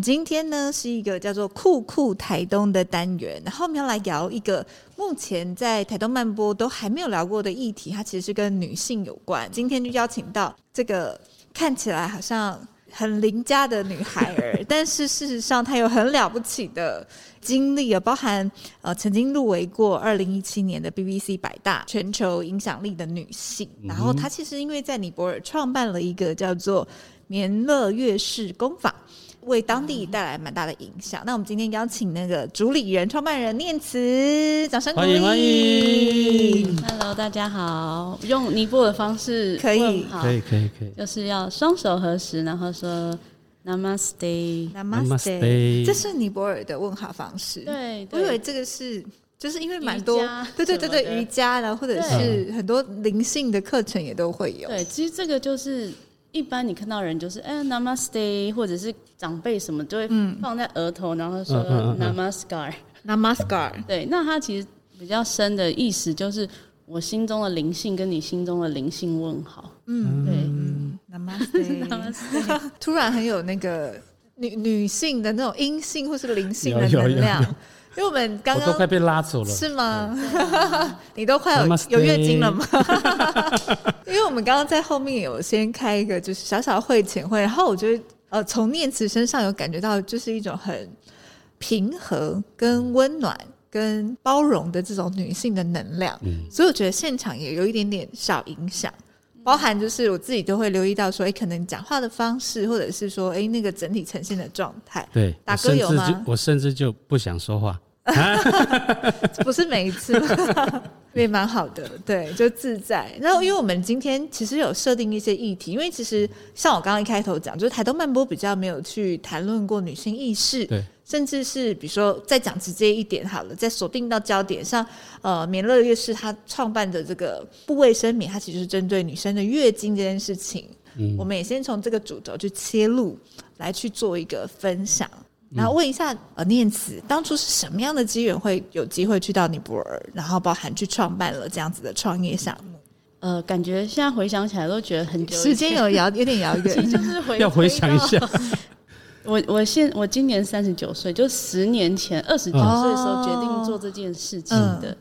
们今天呢是一个叫做“酷酷台东”的单元，然后我们要来聊一个目前在台东慢播都还没有聊过的议题，它其实是跟女性有关。今天就邀请到这个看起来好像很邻家的女孩儿，但是事实上她有很了不起的经历啊，包含呃曾经入围过二零一七年的 BBC 百大全球影响力的女性，然后她其实因为在尼泊尔创办了一个叫做棉乐月事工坊。为当地带来蛮大的影响。那我们今天邀请那个主理人、创办人念慈，掌声欢迎欢迎。Hello，大家好。用尼泊尔方式可以，可以，可以，可以，就是要双手合十，然后说 Namaste，Namaste。Namaste，这是尼泊尔的问好方式。对，我以为这个是，就是因为蛮多，对对对对，瑜伽，然后或者是很多灵性的课程也都会有。对，其实这个就是。一般你看到人就是哎、欸、，Namaste，或者是长辈什么就会放在额头，嗯、然后说 Namaskar，Namaskar。对，那它其实比较深的意思就是我心中的灵性跟你心中的灵性问好。嗯，对，Namaste，Namaste。突然很有那个女女性的那种阴性或是灵性的能量。因为我们刚刚都快被拉走了，是吗？你都快有有月经了吗？因为我们刚刚在后面有先开一个就是小小的会前会，然后我觉得呃，从念慈身上有感觉到就是一种很平和、跟温暖、跟包容的这种女性的能量，嗯，所以我觉得现场也有一点点小影响。包含就是我自己都会留意到说，哎、欸，可能讲话的方式，或者是说，哎、欸，那个整体呈现的状态。对，大哥有吗？我甚至就不想说话，不是每一次吗，也蛮好的。对，就自在。然后，因为我们今天其实有设定一些议题，因为其实像我刚刚一开头讲，就是台东慢播比较没有去谈论过女性意识。对。甚至是比如说，再讲直接一点好了，再锁定到焦点上，呃，棉乐月事他创办的这个部卫生棉，它其实是针对女生的月经这件事情。嗯，我们也先从这个主轴去切入，来去做一个分享。然后问一下，呃，念慈当初是什么样的机缘会有机会去到尼泊尔，然后包含去创办了这样子的创业项目？呃，感觉现在回想起来都觉得很久，时间有遥有点遥远，就是回要回想一下。我我现我今年三十九岁，就十年前二十九岁的时候决定做这件事情的。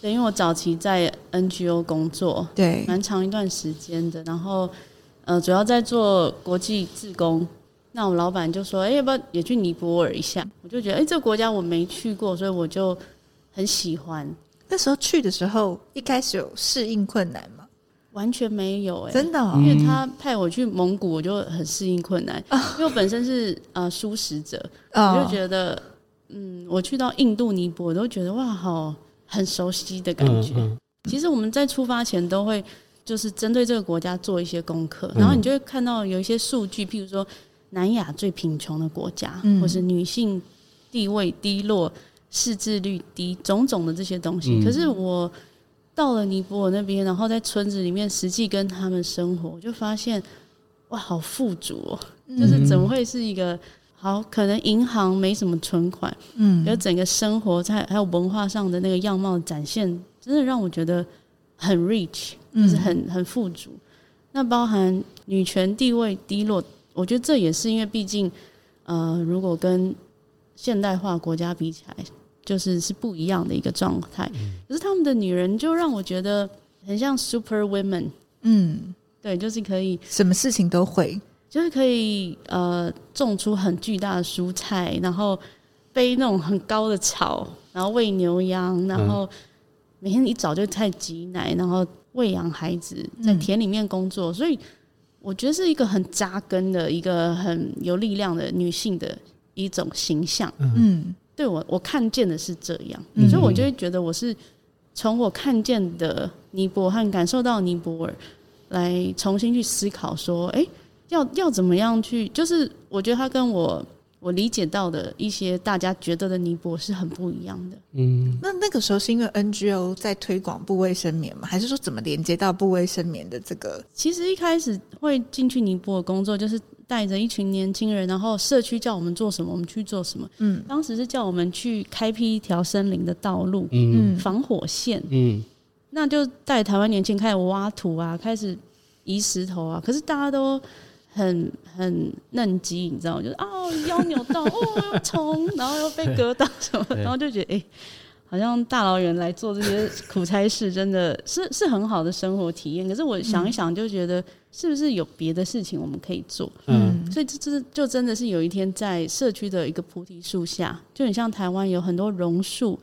对，因为我早期在 NGO 工作，对，蛮长一段时间的。然后，呃，主要在做国际志工。那我们老板就说：“哎、欸，要不要也去尼泊尔一下？”我就觉得，哎、欸，这个国家我没去过，所以我就很喜欢。那时候去的时候，一开始有适应困难吗？完全没有哎、欸，真的、哦，因为他派我去蒙古，我就很适应困难。嗯、因为我本身是呃素食者，哦、我就觉得，嗯，我去到印度、尼泊尔，我都觉得哇，好很熟悉的感觉。嗯嗯、其实我们在出发前都会就是针对这个国家做一些功课，然后你就会看到有一些数据，譬如说南亚最贫穷的国家，嗯、或是女性地位低落、识字率低，种种的这些东西。嗯、可是我。到了尼泊尔那边，然后在村子里面实际跟他们生活，我就发现哇，好富足哦！嗯、就是怎么会是一个好？可能银行没什么存款，嗯，有整个生活在还有文化上的那个样貌展现，真的让我觉得很 rich，就是很很富足。嗯、那包含女权地位低落，我觉得这也是因为毕竟，呃，如果跟现代化国家比起来。就是是不一样的一个状态，可是他们的女人就让我觉得很像 super women，嗯，对，就是可以什么事情都会，就是可以呃种出很巨大的蔬菜，然后背那种很高的草，然后喂牛羊，然后每天一早就太挤奶，然后喂养孩子，在田里面工作，所以我觉得是一个很扎根的一个很有力量的女性的一种形象，嗯。对我，我看见的是这样，嗯、所以我就会觉得我是从我看见的尼泊尔和感受到尼泊尔来重新去思考说，哎，要要怎么样去？就是我觉得他跟我我理解到的一些大家觉得的尼泊尔是很不一样的。嗯，那那个时候是因为 NGO 在推广部卫生棉吗？还是说怎么连接到部卫生棉的这个？其实一开始会进去尼泊尔工作，就是带着一群年轻人，然后社区叫我们做什么，我们去做什么。嗯，当时是叫我们去开辟一条森林的道路，嗯，防火线，嗯，那就带台湾年轻人开始挖土啊，开始移石头啊。可是大家都很很嫩鸡，你知道吗？就是哦腰扭到，哦又虫，然后又被割到什么，然后就觉得哎。欸好像大老远来做这些苦差事，真的是 是很好的生活体验。可是我想一想，就觉得是不是有别的事情我们可以做？嗯，所以这这就真的是有一天在社区的一个菩提树下，就很像台湾有很多榕树，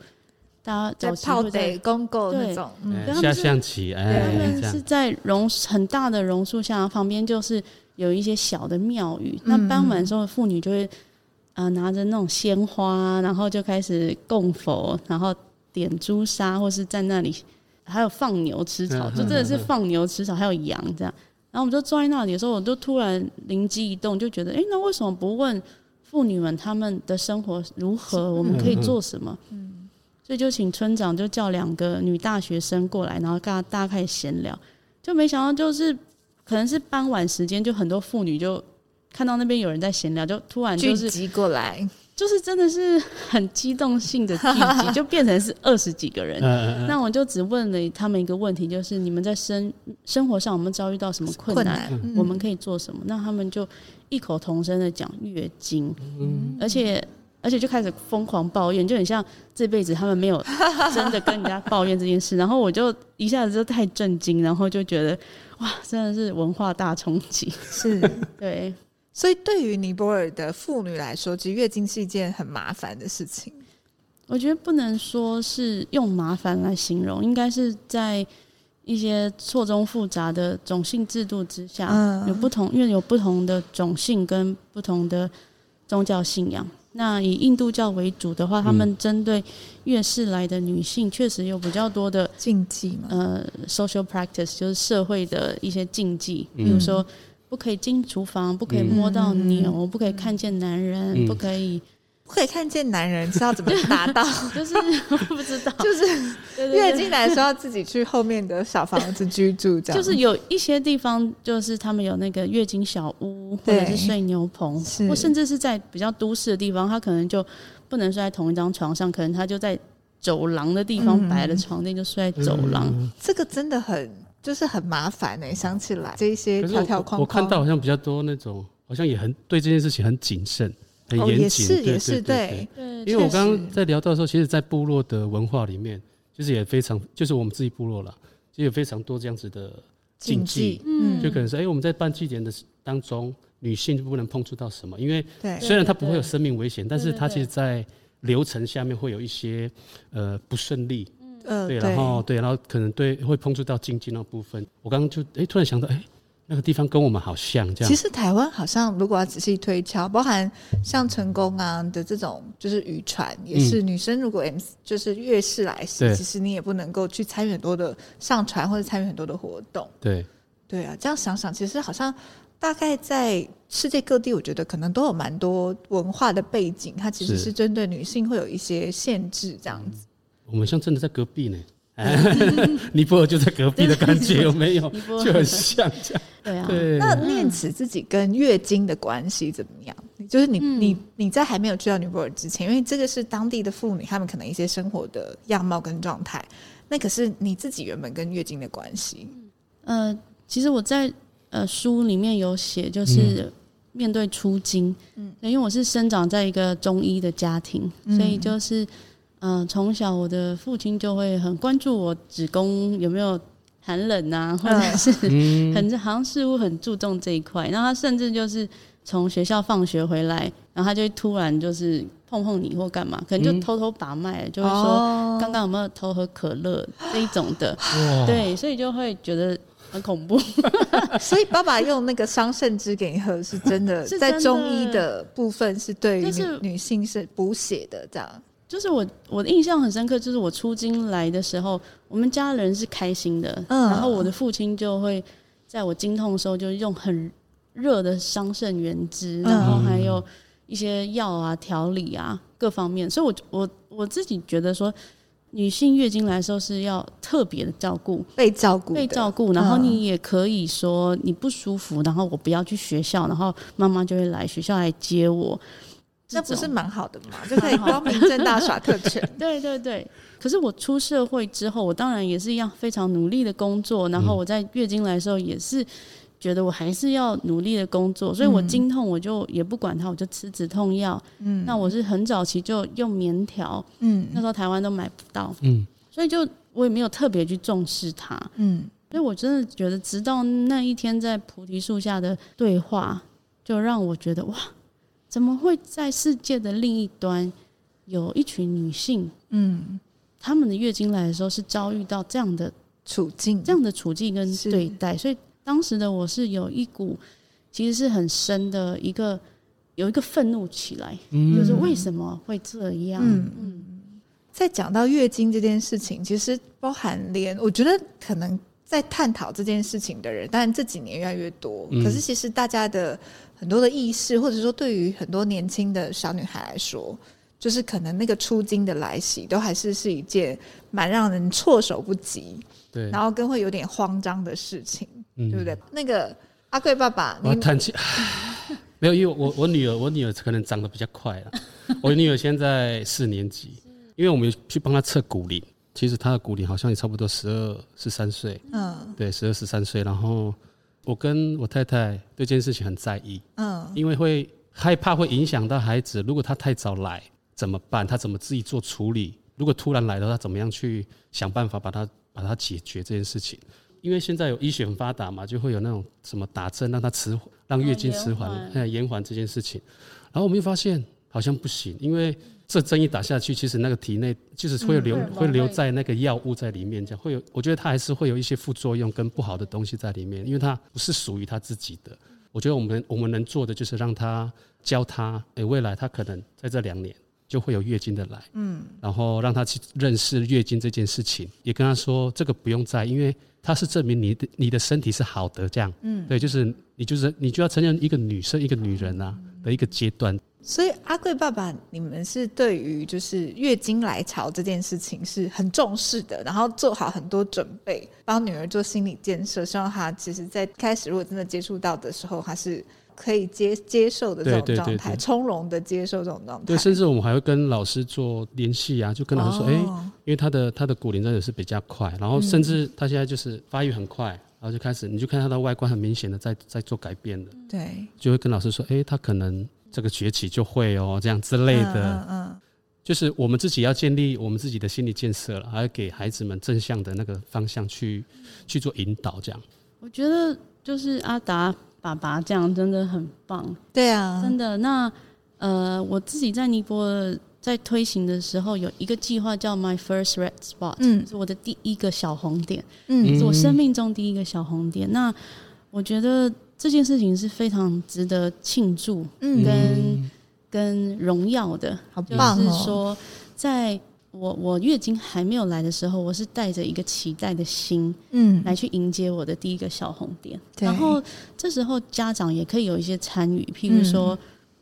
大家在泡在公共那种，嗯，下象棋，哎，他们是在榕很大的榕树下，旁边就是有一些小的庙宇。那傍晚的时候，妇女就会。啊、呃，拿着那种鲜花，然后就开始供佛，然后点朱砂，或是在那里还有放牛吃草，就真的是放牛吃草，还有羊这样。然后我们就坐在那里的时候，我就突然灵机一动，就觉得，哎、欸，那为什么不问妇女们她们的生活如何？我们可以做什么？嗯，所以就请村长就叫两个女大学生过来，然后跟大家开始闲聊。就没想到，就是可能是傍晚时间，就很多妇女就。看到那边有人在闲聊，就突然就是聚集过来，就是真的是很激动性的聚集，就变成是二十几个人。那我就只问了他们一个问题，就是你们在生生活上我们遭遇到什么困难？困难，我们可以做什么？那他们就异口同声的讲月经，而且而且就开始疯狂抱怨，就很像这辈子他们没有真的跟人家抱怨这件事。然后我就一下子就太震惊，然后就觉得哇，真的是文化大冲击，是对。所以，对于尼泊尔的妇女来说，其实月经是一件很麻烦的事情。我觉得不能说是用麻烦来形容，应该是在一些错综复杂的种姓制度之下，嗯、有不同，因为有不同的种姓跟不同的宗教信仰。那以印度教为主的话，他们针对月事来的女性，确实有比较多的禁忌嘛，呃，social practice 就是社会的一些禁忌，比如说。不可以进厨房，不可以摸到牛，嗯、不可以看见男人，嗯、不可以不可以看见男人，知道怎么达到？就是 不知道，就是月经来的时候要自己去后面的小房子居住，这样。就是有一些地方，就是他们有那个月经小屋，或者是睡牛棚，或甚至是在比较都市的地方，他可能就不能睡在同一张床上，可能他就在走廊的地方摆了床垫，就睡在走廊。嗯嗯、这个真的很。就是很麻烦呢、欸，想起来这一些条条框框，我看到好像比较多那种，好像也很对这件事情很谨慎、很严谨、哦。也是，也是对。对，因为我刚刚在聊到的时候，其实，在部落的文化里面，其实也非常，就是我们自己部落了，其实有非常多这样子的禁忌。嗯，就可能是，哎、欸，我们在办祭典的当中，女性就不能碰触到什么，因为虽然她不会有生命危险，但是她其实，在流程下面会有一些呃不顺利。呃，对，然后对，然后可能对会碰触到禁忌那部分。我刚刚就哎突然想到，哎，那个地方跟我们好像这样。其实台湾好像如果要仔细推敲，包含像成功啊的这种，就是渔船也是女生如果 M 就是月事来时，嗯、其实你也不能够去参与很多的上船或者参与很多的活动。对，对啊，这样想想，其实好像大概在世界各地，我觉得可能都有蛮多文化的背景，它其实是针对女性会有一些限制这样子。我们像真的在隔壁呢，尼泊尔就在隔壁的感觉有没有？就很像这样。对啊。对。那念慈自己跟月经的关系怎么样？就是你你你在还没有去到尼泊尔之前，因为这个是当地的妇女，她们可能一些生活的样貌跟状态。那可是你自己原本跟月经的关系？呃，其实我在呃书里面有写，就是面对初经，嗯，因为我是生长在一个中医的家庭，所以就是。嗯，从小我的父亲就会很关注我子宫有没有寒冷啊，或者是 很好像似乎很注重这一块。然后他甚至就是从学校放学回来，然后他就会突然就是碰碰你或干嘛，可能就偷偷把脉，就会说刚刚有没有偷喝可乐 这一种的。对，所以就会觉得很恐怖。所以爸爸用那个桑葚汁给你喝，是真的，在中医的部分是对于女女性是补血的这样。就是我我的印象很深刻，就是我出京来的时候，我们家人是开心的，嗯，然后我的父亲就会在我经痛的时候，就用很热的桑葚原汁，然后还有一些药啊、调理啊各方面，所以我我我自己觉得说。女性月经来的时候是要特别的照顾，被照顾，被照顾。然后你也可以说你不舒服，然后我不要去学校，然后妈妈就会来学校来接我。那不是蛮好的嘛？就可以光明正大耍特权。对对对。可是我出社会之后，我当然也是一样非常努力的工作。然后我在月经来的时候也是。觉得我还是要努力的工作，所以我经痛我就也不管它，我就吃止痛药。嗯，那我是很早期就用棉条。嗯，那时候台湾都买不到。嗯，所以就我也没有特别去重视它。嗯，所以我真的觉得，直到那一天在菩提树下的对话，就让我觉得哇，怎么会在世界的另一端有一群女性？嗯，她们的月经来的时候是遭遇到这样的处境，这样的处境跟对待，所以。当时的我是有一股，其实是很深的一个，有一个愤怒起来，嗯、就是为什么会这样？嗯，嗯。在讲到月经这件事情，其实包含连我觉得可能在探讨这件事情的人，当然这几年越来越多，嗯、可是其实大家的很多的意识，或者说对于很多年轻的小女孩来说，就是可能那个初经的来袭，都还是是一件蛮让人措手不及，对，然后更会有点慌张的事情。嗯、对不对？那个阿贵爸爸，我叹气，没有，因为我我女儿，我女儿可能长得比较快了。我女儿现在四年级，因为我们去帮她测骨龄，其实她的骨龄好像也差不多十二十三岁。嗯，对，十二十三岁。然后我跟我太太对这件事情很在意。嗯，因为会害怕会影响到孩子，如果他太早来怎么办？他怎么自己做处理？如果突然来了，他，怎么样去想办法把他把它解决这件事情？因为现在有医学很发达嘛，就会有那种什么打针让他迟缓，让月经迟缓，延缓这件事情。然后我们又发现好像不行，因为这针一打下去，其实那个体内就是会留会留在那个药物在里面，这样会有。我觉得它还是会有一些副作用跟不好的东西在里面，因为它不是属于它自己的。我觉得我们我们能做的就是让他教他，诶，未来他可能在这两年就会有月经的来，嗯，然后让他去认识月经这件事情，也跟他说这个不用在，因为。它是证明你的你的身体是好的，这样，嗯，对，就是你就是你就要承认一个女生一个女人啊的一个阶段。所以阿贵爸爸，你们是对于就是月经来潮这件事情是很重视的，然后做好很多准备，帮女儿做心理建设，希望她其实在开始如果真的接触到的时候，她是。可以接接受的这种状态，从容的接受这种状态。对，甚至我们还会跟老师做联系啊，就跟老师说，哎、哦欸，因为他的他的骨龄真的是比较快，然后甚至他现在就是发育很快，然后就开始，你就看他的外观很明显的在在做改变的。对，就会跟老师说，哎、欸，他可能这个崛起就会哦，这样之类的。嗯，就是我们自己要建立我们自己的心理建设了，还要给孩子们正向的那个方向去去做引导，这样。我觉得就是阿达。爸爸这样真的很棒，对啊，真的。那呃，我自己在尼泊尔在推行的时候，有一个计划叫 My First Red Spot，嗯，是我的第一个小红点，嗯，是我生命中第一个小红点。嗯、那我觉得这件事情是非常值得庆祝跟，跟、嗯、跟荣耀的，好棒哦！就是说在。我我月经还没有来的时候，我是带着一个期待的心，嗯，来去迎接我的第一个小红点。然后这时候家长也可以有一些参与，譬如说，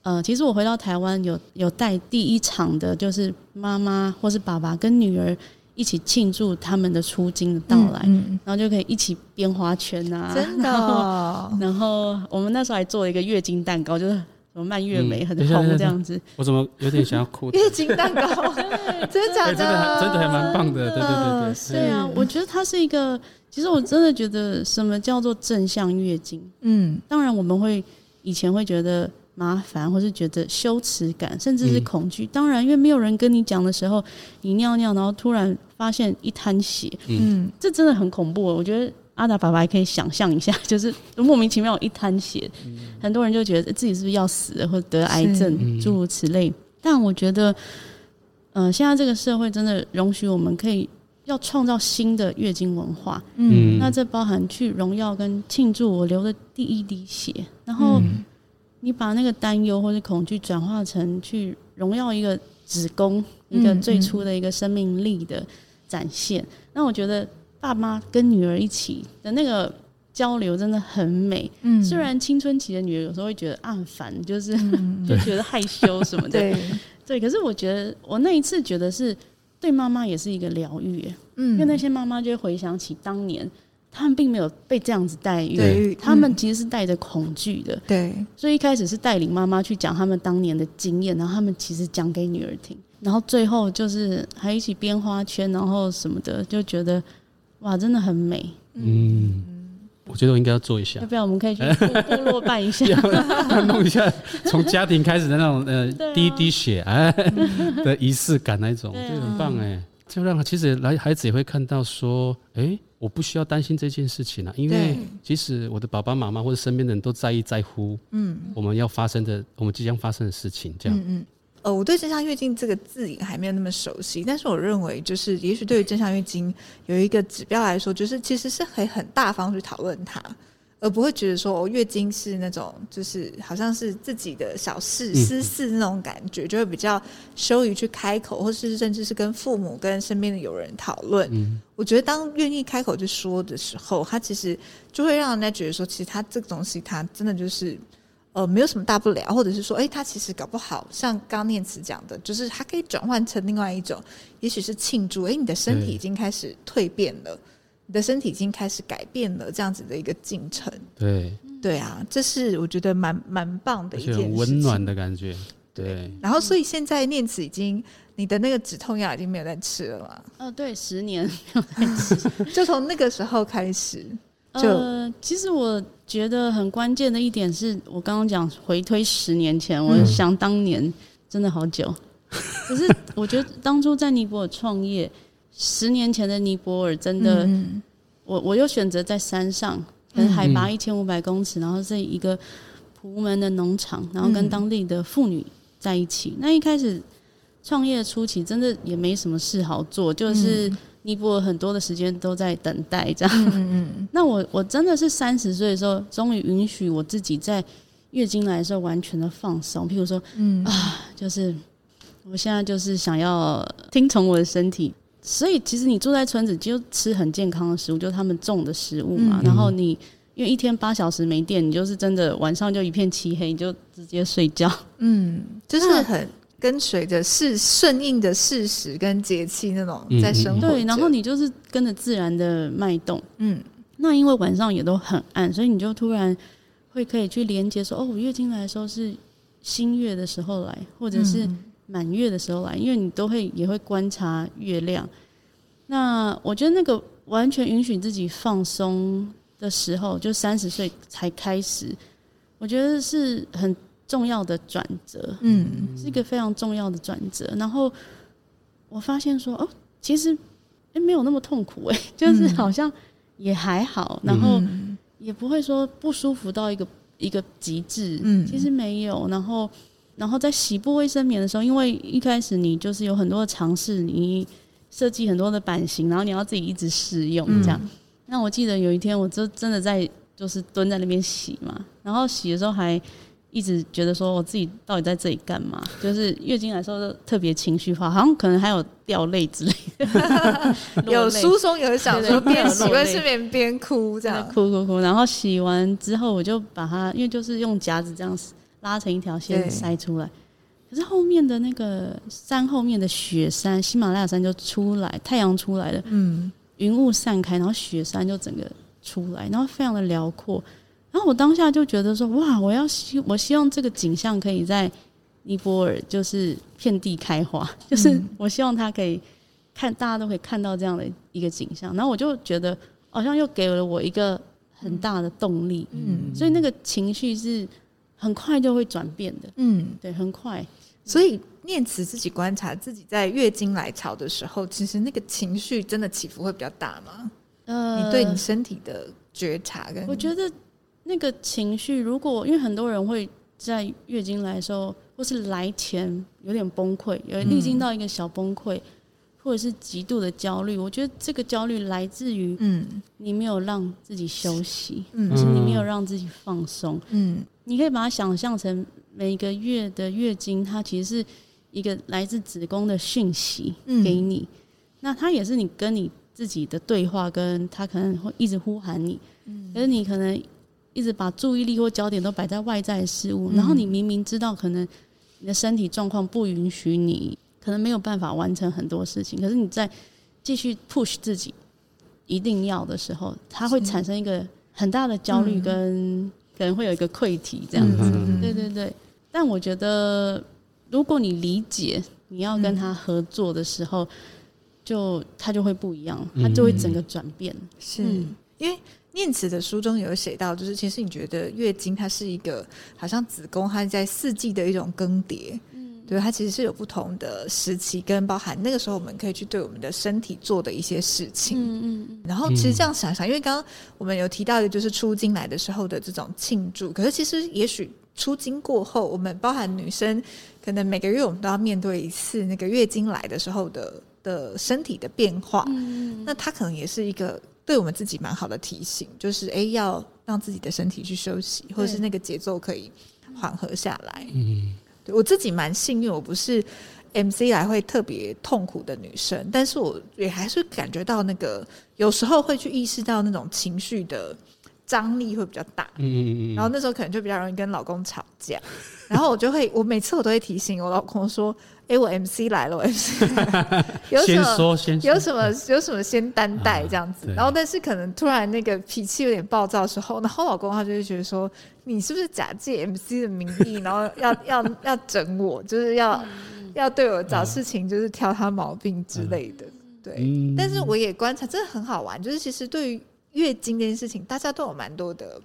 嗯、呃，其实我回到台湾有有带第一场的，就是妈妈或是爸爸跟女儿一起庆祝他们的出经的到来，嗯嗯、然后就可以一起编花圈啊，真的、哦然。然后我们那时候还做了一个月经蛋糕，就是。什么蔓越莓很红这样子，我怎么有点想要哭？月经蛋糕，真的假的？真的真的还蛮棒的，对对对对。对啊，我觉得它是一个，其实我真的觉得什么叫做正向月经？嗯，当然我们会以前会觉得麻烦，或是觉得羞耻感，甚至是恐惧。当然，因为没有人跟你讲的时候，你尿尿，然后突然发现一滩血，嗯，这真的很恐怖。我觉得。阿达爸爸还可以想象一下，就是莫名其妙有一滩血，嗯、很多人就觉得自己是不是要死了，或者得癌症，诸是如此类。但我觉得，嗯、呃，现在这个社会真的容许我们可以要创造新的月经文化。嗯，那这包含去荣耀跟庆祝我流的第一滴血，然后你把那个担忧或者恐惧转化成去荣耀一个子宫，一个最初的一个生命力的展现。嗯嗯、那我觉得。爸妈跟女儿一起的那个交流真的很美。嗯，虽然青春期的女儿有时候会觉得啊很烦，就是、嗯、就觉得害羞什么的。对，对，可是我觉得我那一次觉得是对妈妈也是一个疗愈。嗯，因为那些妈妈就会回想起当年，他们并没有被这样子待遇，对，他们其实是带着恐惧的。对，所以一开始是带领妈妈去讲他们当年的经验，然后他们其实讲给女儿听，然后最后就是还一起编花圈，然后什么的，就觉得哇，真的很美。嗯，我觉得我应该要做一下。要不要我们可以去部落办一下，弄一下从家庭开始的那种呃 第一滴血哎的仪式感那种，就很棒哎。就让其实来孩子也会看到说，哎、欸，我不需要担心这件事情啊，因为其实我的爸爸妈妈或者身边的人都在意在乎，嗯，我们要发生的，我们即将发生的事情，这样。嗯嗯。呃，我对正向月经这个字眼还没有那么熟悉，但是我认为，就是也许对于正向月经有一个指标来说，就是其实是可以很大方去讨论它。而不会觉得说，哦，月经是那种就是好像是自己的小事、私事那种感觉，就会比较羞于去开口，或是甚至是跟父母、跟身边的友人讨论。我觉得当愿意开口去说的时候，他其实就会让人家觉得说，其实他这个东西，他真的就是呃没有什么大不了，或者是说，哎，他其实搞不好像刚刚念慈讲的，就是他可以转换成另外一种，也许是庆祝，哎，你的身体已经开始蜕变了。你的身体已经开始改变了，这样子的一个进程。对，对啊，这是我觉得蛮蛮棒的一件事情，温暖的感觉。对。然后，所以现在念慈已经，你的那个止痛药已经没有在吃了吗？哦，对，十年没有在吃，就从那个时候开始。就呃，其实我觉得很关键的一点是我刚刚讲回推十年前，我想当年真的好久。嗯、可是我觉得当初在尼泊尔创业。十年前的尼泊尔真的，嗯、我我又选择在山上，可能海拔一千五百公尺，然后是一个普门的农场，然后跟当地的妇女在一起。嗯、那一开始创业初期，真的也没什么事好做，就是尼泊尔很多的时间都在等待这样。那我我真的是三十岁的时候，终于允许我自己在月经来的时候完全的放松。譬如说，嗯啊，就是我现在就是想要听从我的身体。所以其实你住在村子就吃很健康的食物，就是他们种的食物嘛。嗯、然后你因为一天八小时没电，你就是真的晚上就一片漆黑，你就直接睡觉。嗯，就是很跟随着事顺应的事实跟节气那种在生活。对，然后你就是跟着自然的脉动。嗯，那因为晚上也都很暗，所以你就突然会可以去连接说，哦，我月经来的时候是新月的时候来，或者是。满月的时候来，因为你都会也会观察月亮。那我觉得那个完全允许自己放松的时候，就三十岁才开始，我觉得是很重要的转折。嗯，是一个非常重要的转折。然后我发现说，哦，其实诶没有那么痛苦诶，就是好像也还好，然后也不会说不舒服到一个一个极致。嗯，其实没有。然后。然后在洗布卫生棉的时候，因为一开始你就是有很多的尝试，你设计很多的版型，然后你要自己一直试用这样。嗯、那我记得有一天，我就真的在就是蹲在那边洗嘛，然后洗的时候还一直觉得说我自己到底在这里干嘛？就是月经来的时候特别情绪化，好像可能还有掉泪之类的，有疏松有想说边洗卫生棉边哭这样，哭哭哭。然后洗完之后，我就把它，因为就是用夹子这样子。拉成一条线塞出来，可是后面的那个山后面的雪山，喜马拉雅山就出来，太阳出来了，嗯，云雾散开，然后雪山就整个出来，然后非常的辽阔。然后我当下就觉得说，哇，我要希我希望这个景象可以在尼泊尔就是遍地开花，就是我希望它可以看大家都可以看到这样的一个景象。然后我就觉得好像又给了我一个很大的动力，嗯，所以那个情绪是。很快就会转变的，嗯，对，很快。所以念慈自己观察自己在月经来潮的时候，其实那个情绪真的起伏会比较大吗？呃，你对你身体的觉察跟……我觉得那个情绪，如果因为很多人会在月经来的时候，或是来前有点崩溃，有历经到一个小崩溃。嗯或者是极度的焦虑，我觉得这个焦虑来自于，嗯，你没有让自己休息，嗯，是你没有让自己放松，嗯，你可以把它想象成每个月的月经，它其实是一个来自子宫的讯息给你，嗯，那它也是你跟你。自己的对话，跟它可能会一直呼喊你，嗯，可是你可能一直把注意力或焦点都摆在外在的事物，然后你明明知道可能你的身体状况不允许你，可能没有办法完成很多事情，可是你在继续 push 自己一定要的时候，它会产生一个很大的焦虑，跟可能会有一个溃体这样子，对对对。但我觉得，如果你理解你要跟他合作的时候，就他就会不一样，他就会整个转变。是因为念慈的书中有写到，就是其实你觉得月经它是一个好像子宫它在四季的一种更迭，嗯，对，它其实是有不同的时期跟包含那个时候我们可以去对我们的身体做的一些事情，嗯嗯。然后其实这样想想，因为刚刚我们有提到一个就是出经来的时候的这种庆祝，可是其实也许。出经过后，我们包含女生，可能每个月我们都要面对一次那个月经来的时候的的身体的变化。嗯，那它可能也是一个对我们自己蛮好的提醒，就是哎，要让自己的身体去休息，或者是那个节奏可以缓和下来。嗯，我自己蛮幸运，我不是 MC 来会特别痛苦的女生，但是我也还是感觉到那个有时候会去意识到那种情绪的。张力会比较大，嗯嗯嗯，然后那时候可能就比较容易跟老公吵架，然后我就会，我每次我都会提醒我老公说，哎，我 MC 来了，我 MC 来了，有什么先说。先说有什么有什么先担待这样子，然后但是可能突然那个脾气有点暴躁的时候，然后老公他就会觉得说，你是不是假借 MC 的名义，然后要 要要整我，就是要要对我找事情，就是挑他毛病之类的，对，但是我也观察，真的很好玩，就是其实对于。月经这件事情，大家都有蛮多的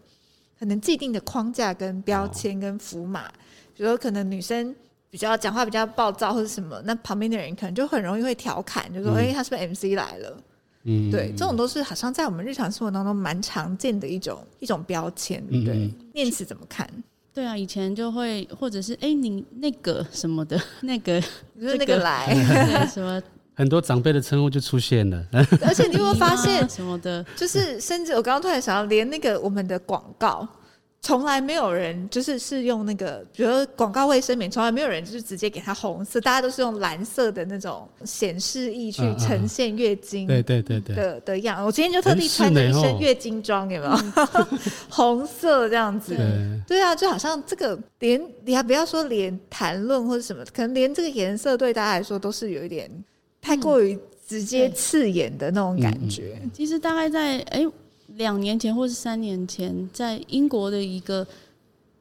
可能既定的框架跟标签跟符码，比如说可能女生比较讲话比较暴躁或者什么，那旁边的人可能就很容易会调侃，就说：“哎、嗯，他是不是 MC 来了？”嗯，对，这种都是好像在我们日常生活当中蛮常见的一种一种标签。对，念慈怎么看？对啊，以前就会或者是哎，你那个什么的，那个就是那个来 什么。很多长辈的称呼就出现了，而且你有没有发现 什么的？就是甚至我刚刚突然想到，连那个我们的广告，从来没有人就是是用那个，比如广告卫生棉，从来没有人就是直接给它红色，大家都是用蓝色的那种显示意去呈现月经，对对对对的的样。我今天就特地穿了一身月经装，有没有？红色这样子，对啊，就好像这个连你还不要说连谈论或者什么，可能连这个颜色对大家来说都是有一点。太过于直接刺眼的那种感觉。其实大概在哎两年前或是三年前，在英国的一个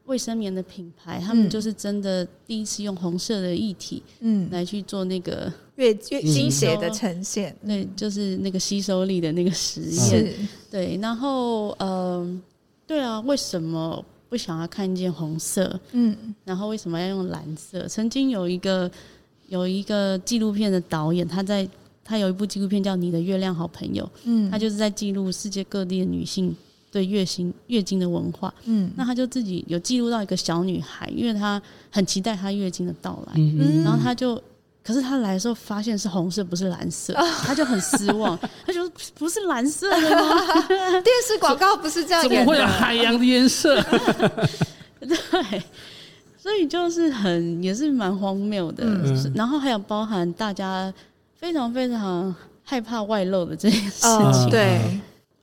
卫生棉的品牌，他们就是真的第一次用红色的液体，嗯，来去做那个月月经血的呈现。对，就是那个吸收力的那个实验。对，然后嗯，对啊，为什么不想要看见红色？嗯，然后为什么要用蓝色？曾经有一个。有一个纪录片的导演，他在他有一部纪录片叫《你的月亮好朋友》，嗯，他就是在记录世界各地的女性对月经月经的文化，嗯，那他就自己有记录到一个小女孩，因为她很期待她月经的到来，嗯，然后她就，可是他来的时候发现是红色，不是蓝色，他就很失望，他就说不是蓝色的吗？电视广告不是这样演的，怎么会有海洋的颜色？对。所以就是很也是蛮荒谬的，嗯、然后还有包含大家非常非常害怕外露的这件事情。哦、对，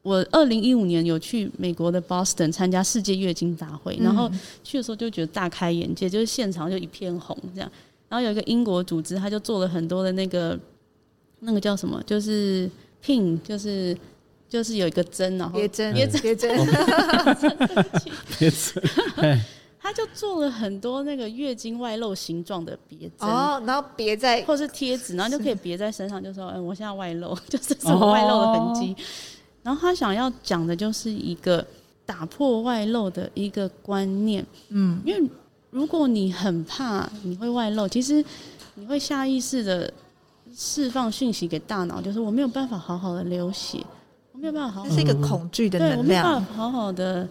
我二零一五年有去美国的 Boston 参加世界月经大会，嗯、然后去的时候就觉得大开眼界，就是现场就一片红这样。然后有一个英国组织，他就做了很多的那个那个叫什么，就是 pin，就是就是有一个针，然后别针别针别针别针。他就做了很多那个月经外露形状的别针，哦，然后别在，或是贴纸，然后就可以别在身上，就说，嗯，我现在外露，就是什么外露的痕迹。哦、然后他想要讲的就是一个打破外露的一个观念，嗯，因为如果你很怕你会外露，其实你会下意识的释放讯息给大脑，就是我没有办法好好的流血，我没有办法好好，这是一个恐惧的能量，我没有办法好好的。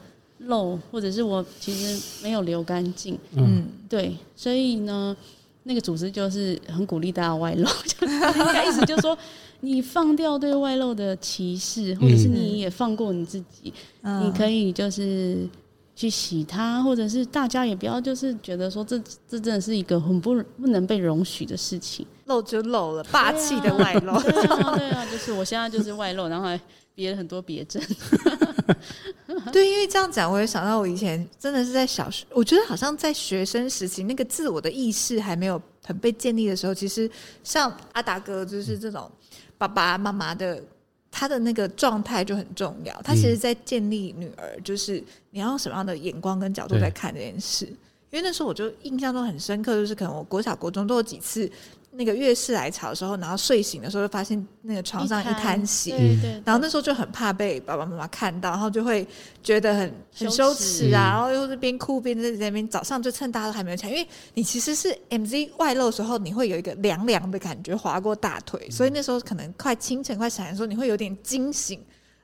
漏，或者是我其实没有流干净，嗯，对，所以呢，那个组织就是很鼓励大家外露，就是意思就是说，你放掉对外露的歧视，或者是你也放过你自己，嗯、你可以就是去洗它，或者是大家也不要就是觉得说这这真的是一个很不不能被容许的事情。露就露了，霸气的外露。对啊，对啊，就是我现在就是外露，然后还别了很多别针。对，因为这样讲，我也想到我以前真的是在小学，我觉得好像在学生时期，那个自我的意识还没有很被建立的时候，其实像阿达哥就是这种爸爸妈妈的，他的那个状态就很重要。他其实，在建立女儿，就是你要用什么样的眼光跟角度在看这件事。因为那时候我就印象中很深刻，就是可能我国小、国中都有几次。那个月事来潮的时候，然后睡醒的时候，就发现那个床上一滩血，对对对，然后那时候就很怕被爸爸妈妈看到，然后就会觉得很很羞耻啊，然后又是边哭边在那边。早上就趁大家都还没有起来，因为你其实是 MZ 外露的时候，你会有一个凉凉的感觉划过大腿，所以那时候可能快清晨快闪的时候，你会有点惊醒，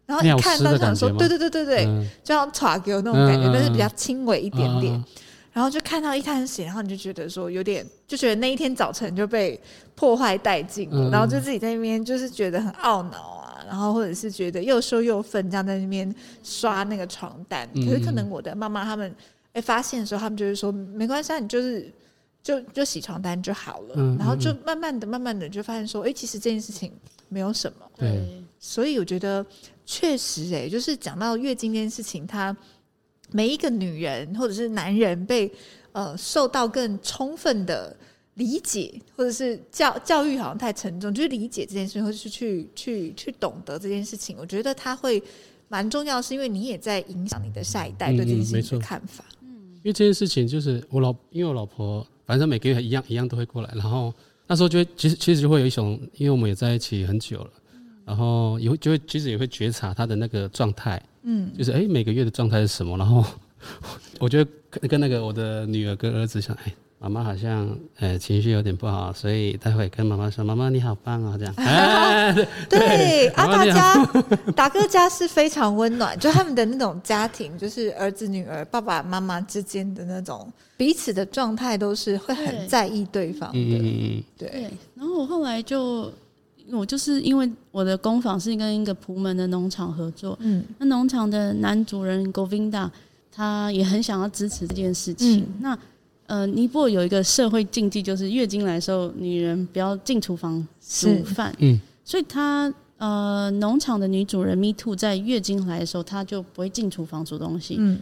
然后一看到想说，对对对对对，嗯、就像唰给我那种感觉，嗯、但是比较轻微一点点。嗯然后就看到一滩血，然后你就觉得说有点，就觉得那一天早晨就被破坏殆尽了，嗯、然后就自己在那边就是觉得很懊恼啊，然后或者是觉得又羞又愤，这样在那边刷那个床单。嗯、可是可能我的妈妈他们哎发现的时候，他们就是说没关系，啊，你就是就就洗床单就好了。嗯、然后就慢慢的、慢慢的就发现说，哎，其实这件事情没有什么。对，所以我觉得确实哎，就是讲到月经这件事情，它。每一个女人或者是男人被呃受到更充分的理解，或者是教教育好像太沉重，就是理解这件事情，或者是去去去懂得这件事情。我觉得他会蛮重要，是因为你也在影响你的下一代对这件事情的看法。嗯，因为这件事情就是我老，因为我老婆反正每个月一样一样都会过来，然后那时候就会其实其实就会有一种，因为我们也在一起很久了，然后也会就会其实也会觉察她的那个状态。嗯，就是哎、欸，每个月的状态是什么？然后我觉得跟那个我的女儿跟儿子讲，哎、欸，妈妈好像呃、欸、情绪有点不好，所以待会跟妈妈说，妈妈你好棒啊，这样。哎、对，对阿达家达哥家是非常温暖，就他们的那种家庭，就是儿子女儿、爸爸妈妈之间的那种彼此的状态，都是会很在意对方的。嗯对，对。然后我后来就。我就是因为我的工坊是跟一个朴门的农场合作，嗯，那农场的男主人 Govinda 他也很想要支持这件事情。嗯、那呃，尼泊尔有一个社会禁忌，就是月经来的时候，女人不要进厨房煮饭，嗯，所以他呃，农场的女主人 Me Too 在月经来的时候，她就不会进厨房煮东西，嗯，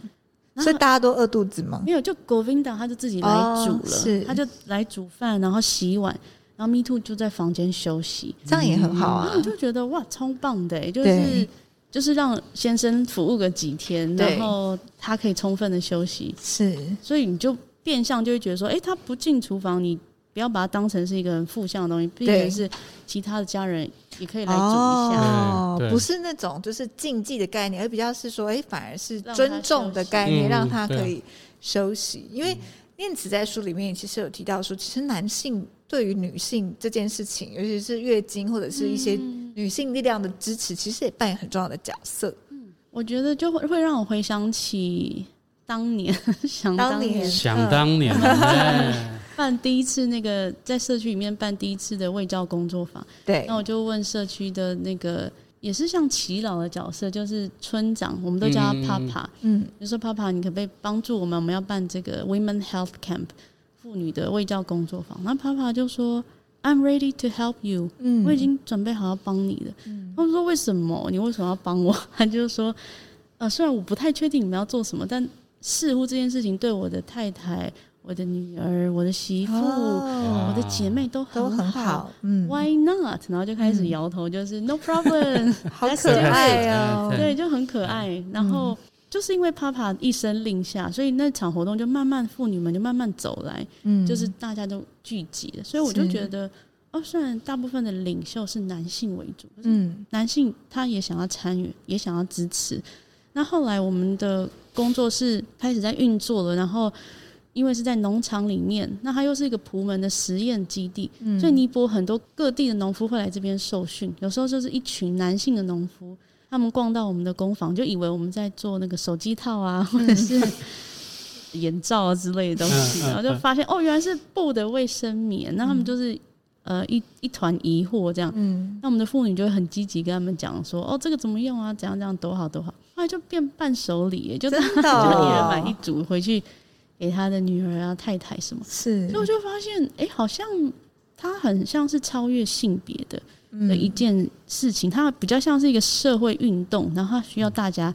所以大家都饿肚子吗？没有，就 Govinda 他就自己来煮了，哦、是，他就来煮饭，然后洗碗。然后 Me Too 就在房间休息，这样也很好啊。我就觉得哇，超棒的，就是就是让先生服务个几天，然后他可以充分的休息。是，所以你就变相就会觉得说，哎，他不进厨房，你不要把它当成是一个很负向的东西，毕竟是其他的家人也可以来煮一下。哦，不是那种就是禁忌的概念，而比较是说，哎，反而是尊重的概念，让他，让他可以休息。嗯、因为念慈在书里面其实有提到说，其实男性。对于女性这件事情，尤其是月经或者是一些女性力量的支持，嗯、其实也扮演很重要的角色。嗯，我觉得就会会让我回想起当年，想当年，想当年，办第一次那个在社区里面办第一次的卫教工作坊。对，那我就问社区的那个也是像耆老的角色，就是村长，我们都叫他 Papa。嗯，就说 Papa，你可不可以帮助我们？我们要办这个 Women Health Camp。妇女的卫教工作坊，那爸爸就说：“I'm ready to help you。”嗯，我已经准备好要帮你了。嗯，他们说：“为什么？你为什么要帮我？” 他就说：“呃，虽然我不太确定你们要做什么，但似乎这件事情对我的太太、我的女儿、我的媳妇、哦、我的姐妹都很好。很好嗯，Why not？然后就开始摇头，就是 No problem，好 可爱哦，对，就很可爱。然后。嗯就是因为 Papa 一声令下，所以那场活动就慢慢妇女们就慢慢走来，嗯，就是大家都聚集了，所以我就觉得，哦，虽然大部分的领袖是男性为主，嗯，男性他也想要参与，也想要支持。那后来我们的工作室开始在运作了，然后因为是在农场里面，那它又是一个朴门的实验基地，嗯，所以尼泊很多各地的农夫会来这边受训，有时候就是一群男性的农夫。他们逛到我们的工坊，就以为我们在做那个手机套啊，或者是眼罩啊之类的东西，然后就发现哦，原来是布的卫生棉。那他们就是呃一一团疑惑这样。嗯，那我们的妇女就会很积极跟他们讲说，哦，这个怎么用啊？怎样怎样多好多好。后来就变伴手礼，就真的就一人买一组回去给他的女儿啊、太太什么。是，所以我就发现，哎，好像它很像是超越性别的的一件事情，它比较像是一个社会运动，然后它需要大家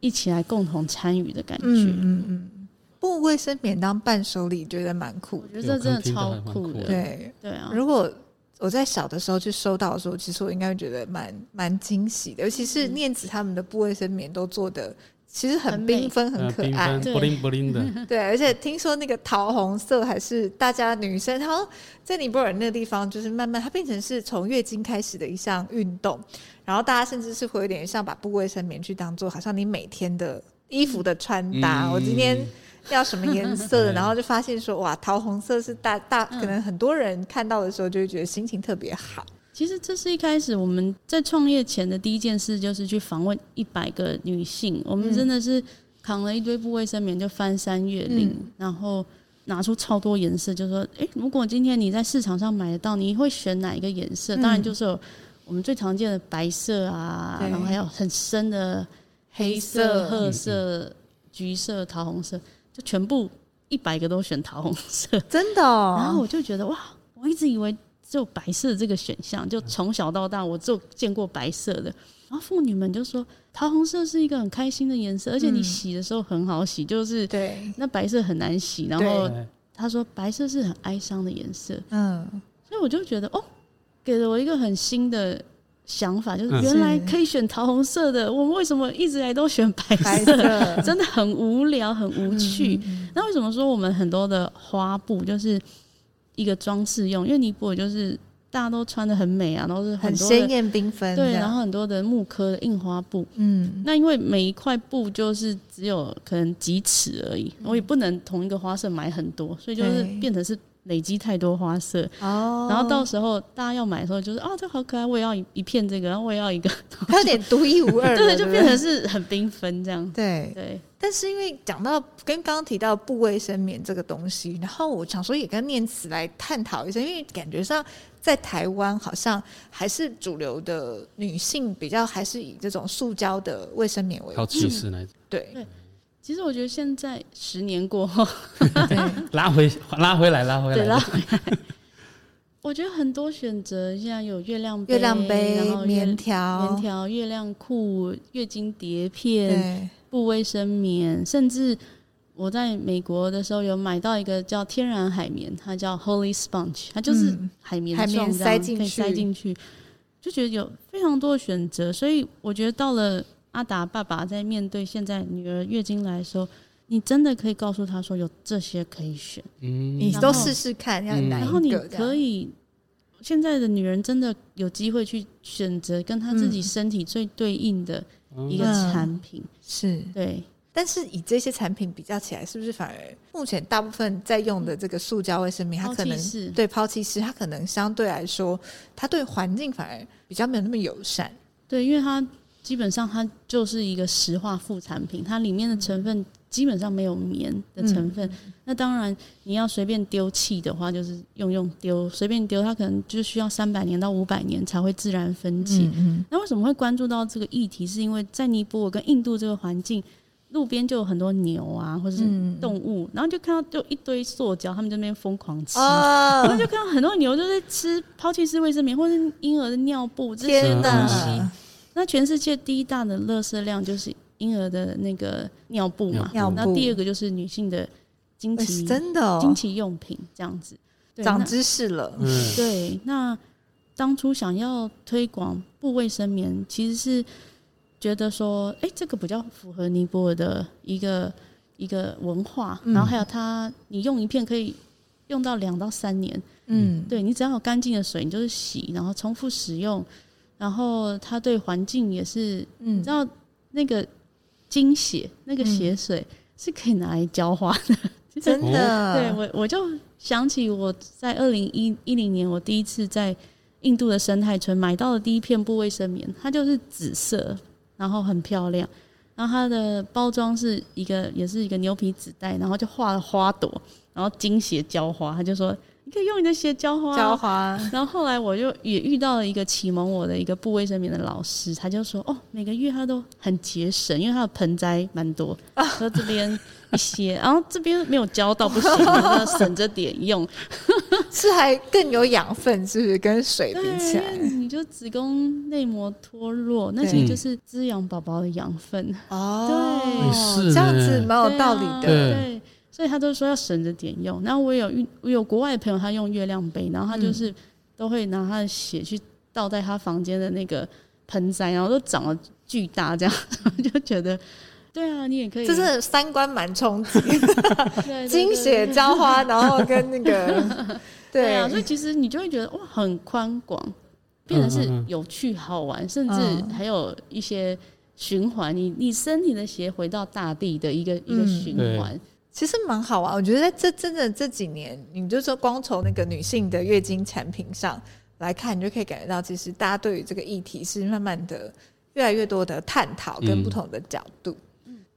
一起来共同参与的感觉。嗯嗯嗯，布卫生棉当伴手礼，觉得蛮酷，我觉得这真的超酷的。对对啊，如果我在小的时候去收到的时候，其实我应该会觉得蛮蛮惊喜的，尤其是念子他们的布卫生棉都做的。其实很缤纷，很可爱，布灵布灵的。对，而且听说那个桃红色还是大家女生，然后在尼泊尔那个地方，就是慢慢它变成是从月经开始的一项运动，然后大家甚至是会有点像把布卫生棉去当做好像你每天的衣服的穿搭。嗯、我今天要什么颜色的，然后就发现说哇，桃红色是大大，可能很多人看到的时候就会觉得心情特别好。其实这是一开始我们在创业前的第一件事，就是去访问一百个女性。我们真的是扛了一堆布卫生棉，就翻山越岭，嗯、然后拿出超多颜色，就说：哎，如果今天你在市场上买得到，你会选哪一个颜色？当然就是有我们最常见的白色啊，然后还有很深的黑色、褐色、橘色、桃红色，就全部一百个都选桃红色，真的、哦。然后我就觉得哇，我一直以为。就白色这个选项，就从小到大我就见过白色的。然后妇女们就说，桃红色是一个很开心的颜色，而且你洗的时候很好洗，就是对那白色很难洗。然后他说白色是很哀伤的颜色，嗯，所以我就觉得哦，给了我一个很新的想法，就是原来可以选桃红色的，我们为什么一直来都选白色？真的很无聊，很无趣。那为什么说我们很多的花布就是？一个装饰用，因为尼泊尔就是大家都穿的很美啊，都是很鲜艳缤纷，对，然后很多的木刻的印花布，嗯，那因为每一块布就是只有可能几尺而已，我也不能同一个花色买很多，所以就是变成是。累积太多花色。哦，然后到时候大家要买的时候，就是啊，这好可爱，我也要一一片这个，然后我也要一个，它有点独一无二，对，就变成是很缤纷这样。对。对，但是因为讲到跟刚刚提到不卫生棉这个东西，然后我想说也跟念慈来探讨一下，因为感觉上在台湾好像还是主流的女性比较还是以这种塑胶的卫生棉为主，抛弃式那种，对。对其实我觉得现在十年过后，拉回拉回来拉回来，对，拉回来。我觉得很多选择，现在有月亮杯、月亮杯、然后棉条、棉条、月亮裤、月经碟片、布卫生棉，甚至我在美国的时候有买到一个叫天然海绵，它叫 Holy Sponge，它就是海绵海绵，塞进去，可以塞进去，就觉得有非常多的选择。所以我觉得到了。阿达爸爸在面对现在女儿月经来的时候，你真的可以告诉他说有这些可以选，嗯，你都试试看，要哪一个？然后你可以，现在的女人真的有机会去选择跟她自己身体最对应的一个产品，是对。但是以这些产品比较起来，是不是反而目前大部分在用的这个塑胶卫生棉，它可能对抛弃式，它可能相对来说，它对环境反而比较没有那么友善，对，因为它。基本上它就是一个石化副产品，它里面的成分基本上没有棉的成分。嗯、那当然你要随便丢弃的话，就是用用丢，随便丢，它可能就需要三百年到五百年才会自然分解。嗯嗯，那为什么会关注到这个议题？是因为在尼泊尔跟印度这个环境，路边就有很多牛啊，或者是动物，嗯、然后就看到就一堆塑胶，他们这边疯狂吃，哦、然后就看到很多牛就在吃抛弃式卫生棉或者婴儿的尿布这些东西。那全世界第一大的垃圾量就是婴儿的那个尿布嘛，尿布。那第二个就是女性的经期，真的经期用品这样子，长知识了。嗯，对。那当初想要推广布卫生棉，其实是觉得说，哎、欸，这个比较符合尼泊尔的一个一个文化，然后还有它，你用一片可以用到两到三年。嗯，对，你只要有干净的水，你就是洗，然后重复使用。然后它对环境也是，嗯、你知道那个经血，那个血水是可以拿来浇花的，嗯、真的。对我，我就想起我在二零一一零年，我第一次在印度的生态村买到的第一片布卫生棉，它就是紫色，然后很漂亮，然后它的包装是一个，也是一个牛皮纸袋，然后就画了花朵，然后精血浇花，他就说。可以用你的血浇花，浇花。然后后来我就也遇到了一个启蒙我的一个布卫生棉的老师，他就说：“哦，每个月他都很节省，因为他的盆栽蛮多。说这边一些，然后这边没有浇到不行，要省着点用，是还更有养分，是不是跟水比起来？你就子宫内膜脱落，那些就是滋养宝宝的养分哦。对，这样子蛮有道理的。对，所以他都说要省着点用。然后我有我有国外的朋友，他用月亮杯，然后他就是都会拿他的血去倒在他房间的那个盆栽，然后都长得巨大，这样 就觉得。对啊，你也可以。就是三观蛮冲击，精血浇花，然后跟那个 对，对啊，所以其实你就会觉得哇，很宽广，变得是有趣好玩，甚至还有一些循环。你你身体的血回到大地的一个一个循环，其实蛮好玩。我觉得这真的这几年，你就说光从那个女性的月经产品上来看，你就可以感觉到，其实大家对于这个议题是慢慢的越来越多的探讨跟不同的角度。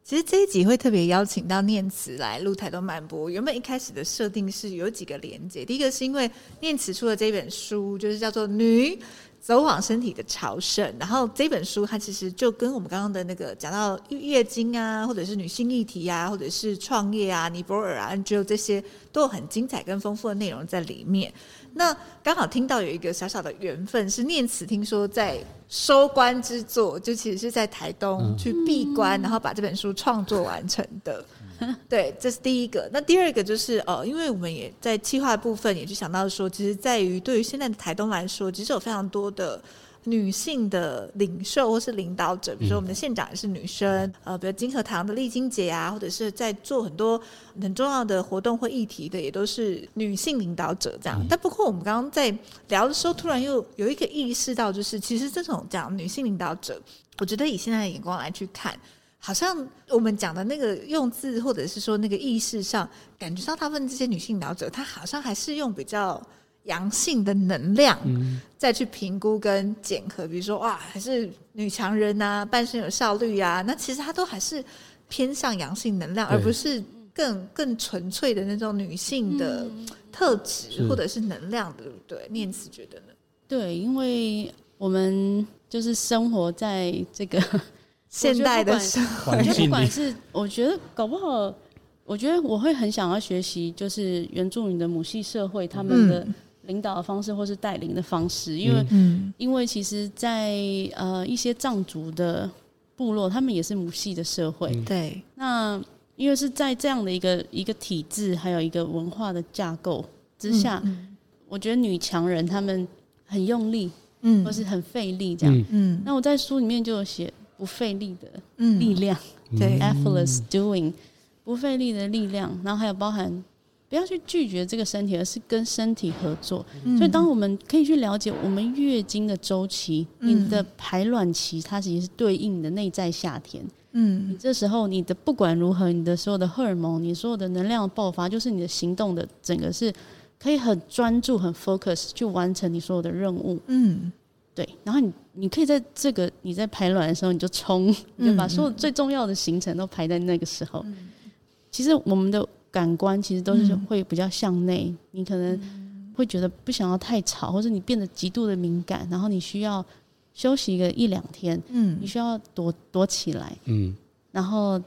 其实这一集会特别邀请到念慈来录台东漫播。原本一开始的设定是有几个连接，第一个是因为念慈出了这本书，就是叫做《女走往身体的朝圣》。然后这本书它其实就跟我们刚刚的那个讲到月经啊，或者是女性议题啊，或者是创业啊、尼泊尔啊、NGO 这些都有很精彩跟丰富的内容在里面。那刚好听到有一个小小的缘分，是念慈听说在收官之作，就其实是在台东去闭关，然后把这本书创作完成的。对，这是第一个。那第二个就是呃，因为我们也在企划部分也就想到说，其实在于对于现在的台东来说，其实有非常多的。女性的领袖或是领导者，比如说我们的县长也是女生，呃，比如金河堂的丽晶姐啊，或者是在做很多很重要的活动或议题的，也都是女性领导者这样。但不过我们刚刚在聊的时候，突然又有一个意识到，就是其实这种讲女性领导者，我觉得以现在的眼光来去看，好像我们讲的那个用字，或者是说那个意识上，感觉到他们这些女性领导者，她好像还是用比较。阳性的能量，嗯再去评估跟检核，比如说哇，还是女强人啊，办事有效率啊，那其实它都还是偏向阳性能量，而不是更更纯粹的那种女性的特质或者是能量的，对不对？念慈觉得呢？对，因为我们就是生活在这个 现代的社会，不管是我觉得搞不好，我觉得我会很想要学习，就是原住民的母系社会他们的。领导的方式，或是带领的方式，因为，嗯、因为其实在，在呃一些藏族的部落，他们也是母系的社会。对、嗯，那因为是在这样的一个一个体制，还有一个文化的架构之下，嗯嗯、我觉得女强人他们很用力，嗯，或是很费力这样。嗯，那我在书里面就有写不费力的力量，嗯、对，effortless doing，不费力的力量，然后还有包含。不要去拒绝这个身体，而是跟身体合作。嗯、所以，当我们可以去了解我们月经的周期，嗯、你的排卵期，它其实是对应你的内在夏天。嗯，你这时候你的不管如何，你的所有的荷尔蒙，你所有的能量的爆发，就是你的行动的整个是可以很专注、很 focus 去完成你所有的任务。嗯，对。然后你你可以在这个你在排卵的时候，你就冲，你就把所有最重要的行程都排在那个时候。嗯、其实我们的。感官其实都是会比较向内，嗯、你可能会觉得不想要太吵，或者你变得极度的敏感，然后你需要休息个一两天，嗯，你需要躲躲起来，嗯，然后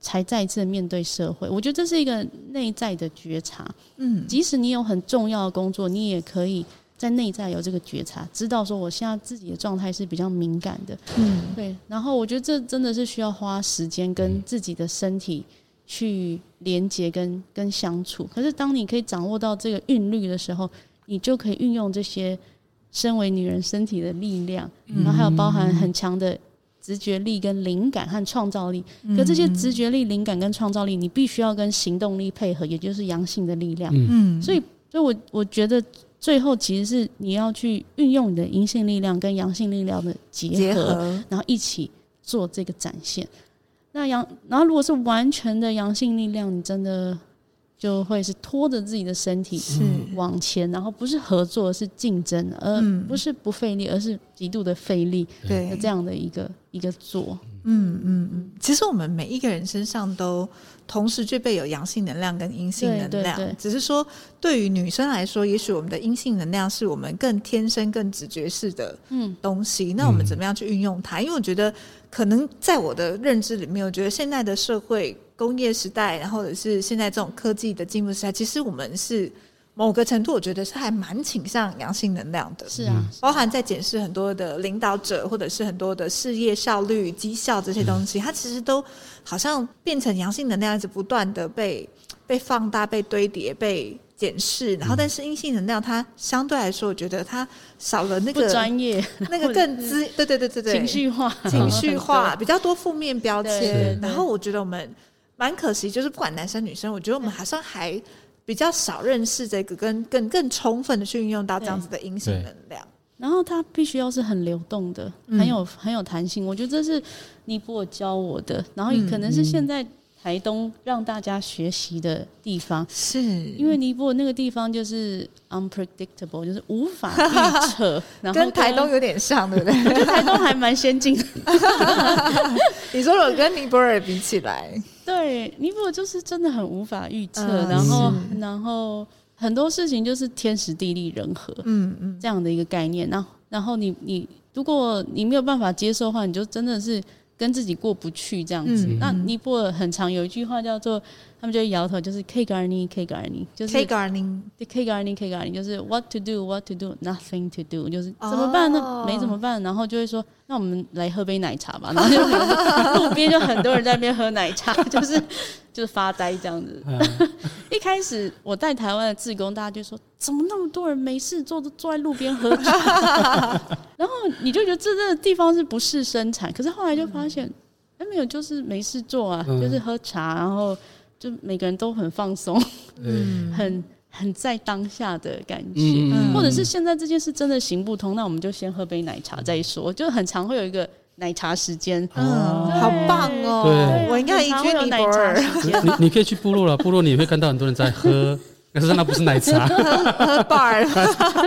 才再一次面对社会。我觉得这是一个内在的觉察，嗯，即使你有很重要的工作，你也可以在内在有这个觉察，知道说我现在自己的状态是比较敏感的，嗯，对。然后我觉得这真的是需要花时间跟自己的身体。去连接跟跟相处，可是当你可以掌握到这个韵律的时候，你就可以运用这些身为女人身体的力量，嗯、然后还有包含很强的直觉力跟灵感和创造力。嗯、可这些直觉力、灵感跟创造力，你必须要跟行动力配合，也就是阳性的力量。嗯，所以，所以我我觉得最后其实是你要去运用你的阴性力量跟阳性力量的结合，结合然后一起做这个展现。那阳，然后如果是完全的阳性力量，你真的就会是拖着自己的身体是。往前，然后不是合作，是竞争，而不是不费力，而是极度的费力，对。这样的一个一个做。嗯嗯嗯，其实我们每一个人身上都同时具备有阳性能量跟阴性能量，对对对，只是说对于女生来说，也许我们的阴性能量是我们更天生、更直觉式的东西。嗯、那我们怎么样去运用它？因为我觉得，可能在我的认知里面，我觉得现在的社会工业时代，然后或者是现在这种科技的进步时代，其实我们是某个程度，我觉得是还蛮倾向阳性能量的。是啊，包含在检视很多的领导者，或者是很多的事业效率、绩效这些东西，它其实都好像变成阳性能量，一直不断的被被放大、被堆叠、被。检视，然后但是阴性能量它相对来说，我觉得它少了那个专业，那个更滋，对对对对对，情绪化，情绪化 比较多负面标签。然后我觉得我们蛮可惜，就是不管男生女生，我觉得我们好像还比较少认识这个，跟更更充分的去运用到这样子的阴性能量。然后它必须要是很流动的，很有很有弹性。我觉得这是尼泊尔教我的，然后也可能是现在。台东让大家学习的地方，是因为尼泊尔那个地方就是 unpredictable，就是无法预测，然后跟台东有点像，对不对？我觉得台东还蛮先进的。你说我跟尼泊尔比起来，对，尼泊尔就是真的很无法预测，嗯、然后然后很多事情就是天时地利人和，嗯嗯，这样的一个概念。然后然后你你如果你没有办法接受的话，你就真的是。跟自己过不去这样子，嗯、那尼泊尔很常有一句话叫做，他们就会摇头，就是 K garni K garni，就是 K garni K garni K garni，就是 What to do What to do Nothing to do，就是怎么办呢？哦、没怎么办，然后就会说，那我们来喝杯奶茶吧，然后就路边就很多人在那边喝奶茶，就是。就是发呆这样子。一开始我带台湾的志工，大家就说：怎么那么多人没事做，都坐在路边喝茶？然后你就觉得这这个地方是不是生产？可是后来就发现，哎，没有，就是没事做啊，就是喝茶，然后就每个人都很放松，嗯，很很在当下的感觉。或者是现在这件事真的行不通，那我们就先喝杯奶茶再说。就很常会有一个。奶茶时间，嗯，好棒哦！对，我应该移居尼泊尔。你你可以去部落了，部落你会看到很多人在喝，可是那不是奶茶，喝 bar。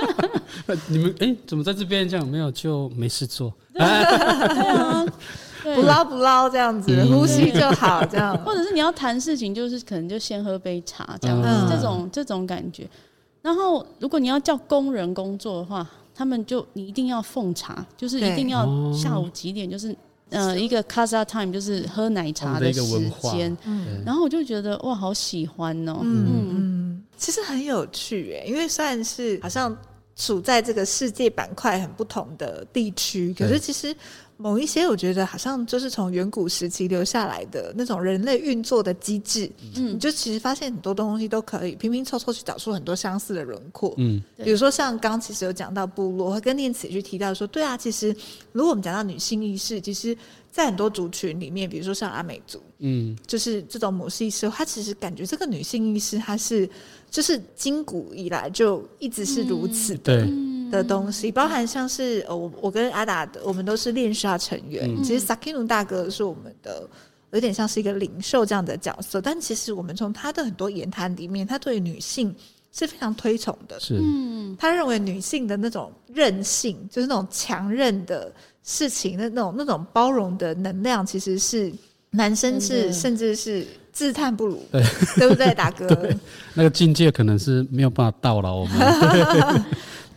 你们哎，怎么在这边这样？没有就没事做，对啊，不捞不捞这样子，呼吸就好这样。或者是你要谈事情，就是可能就先喝杯茶这样子，这种这种感觉。然后，如果你要叫工人工作的话。他们就你一定要奉茶，就是一定要下午几点，就是呃一个 casa time，就是喝奶茶的时间。嗯，然后我就觉得哇，好喜欢哦。嗯嗯，其实很有趣诶，因为虽然是好像处在这个世界板块很不同的地区，可是其实。某一些我觉得好像就是从远古时期留下来的那种人类运作的机制，嗯，你就其实发现很多东西都可以拼拼凑凑去找出很多相似的轮廓，嗯，比如说像刚刚其实有讲到部落，会跟念慈去提到说，对啊，其实如果我们讲到女性意识，其实，在很多族群里面，比如说像阿美族，嗯，就是这种母系意识，它其实感觉这个女性意识，它是就是今古以来就一直是如此的。对。的东西，包含像是呃，我我跟阿达的，我们都是练杀成员。嗯、其实萨基努大哥是我们的，有点像是一个领袖这样的角色。但其实我们从他的很多言谈里面，他对女性是非常推崇的。是，嗯，他认为女性的那种韧性，就是那种强韧的事情，那那种那种包容的能量，其实是男生是、嗯、甚至是自叹不如，对，对不对，大哥？那个境界可能是没有办法到了，我们。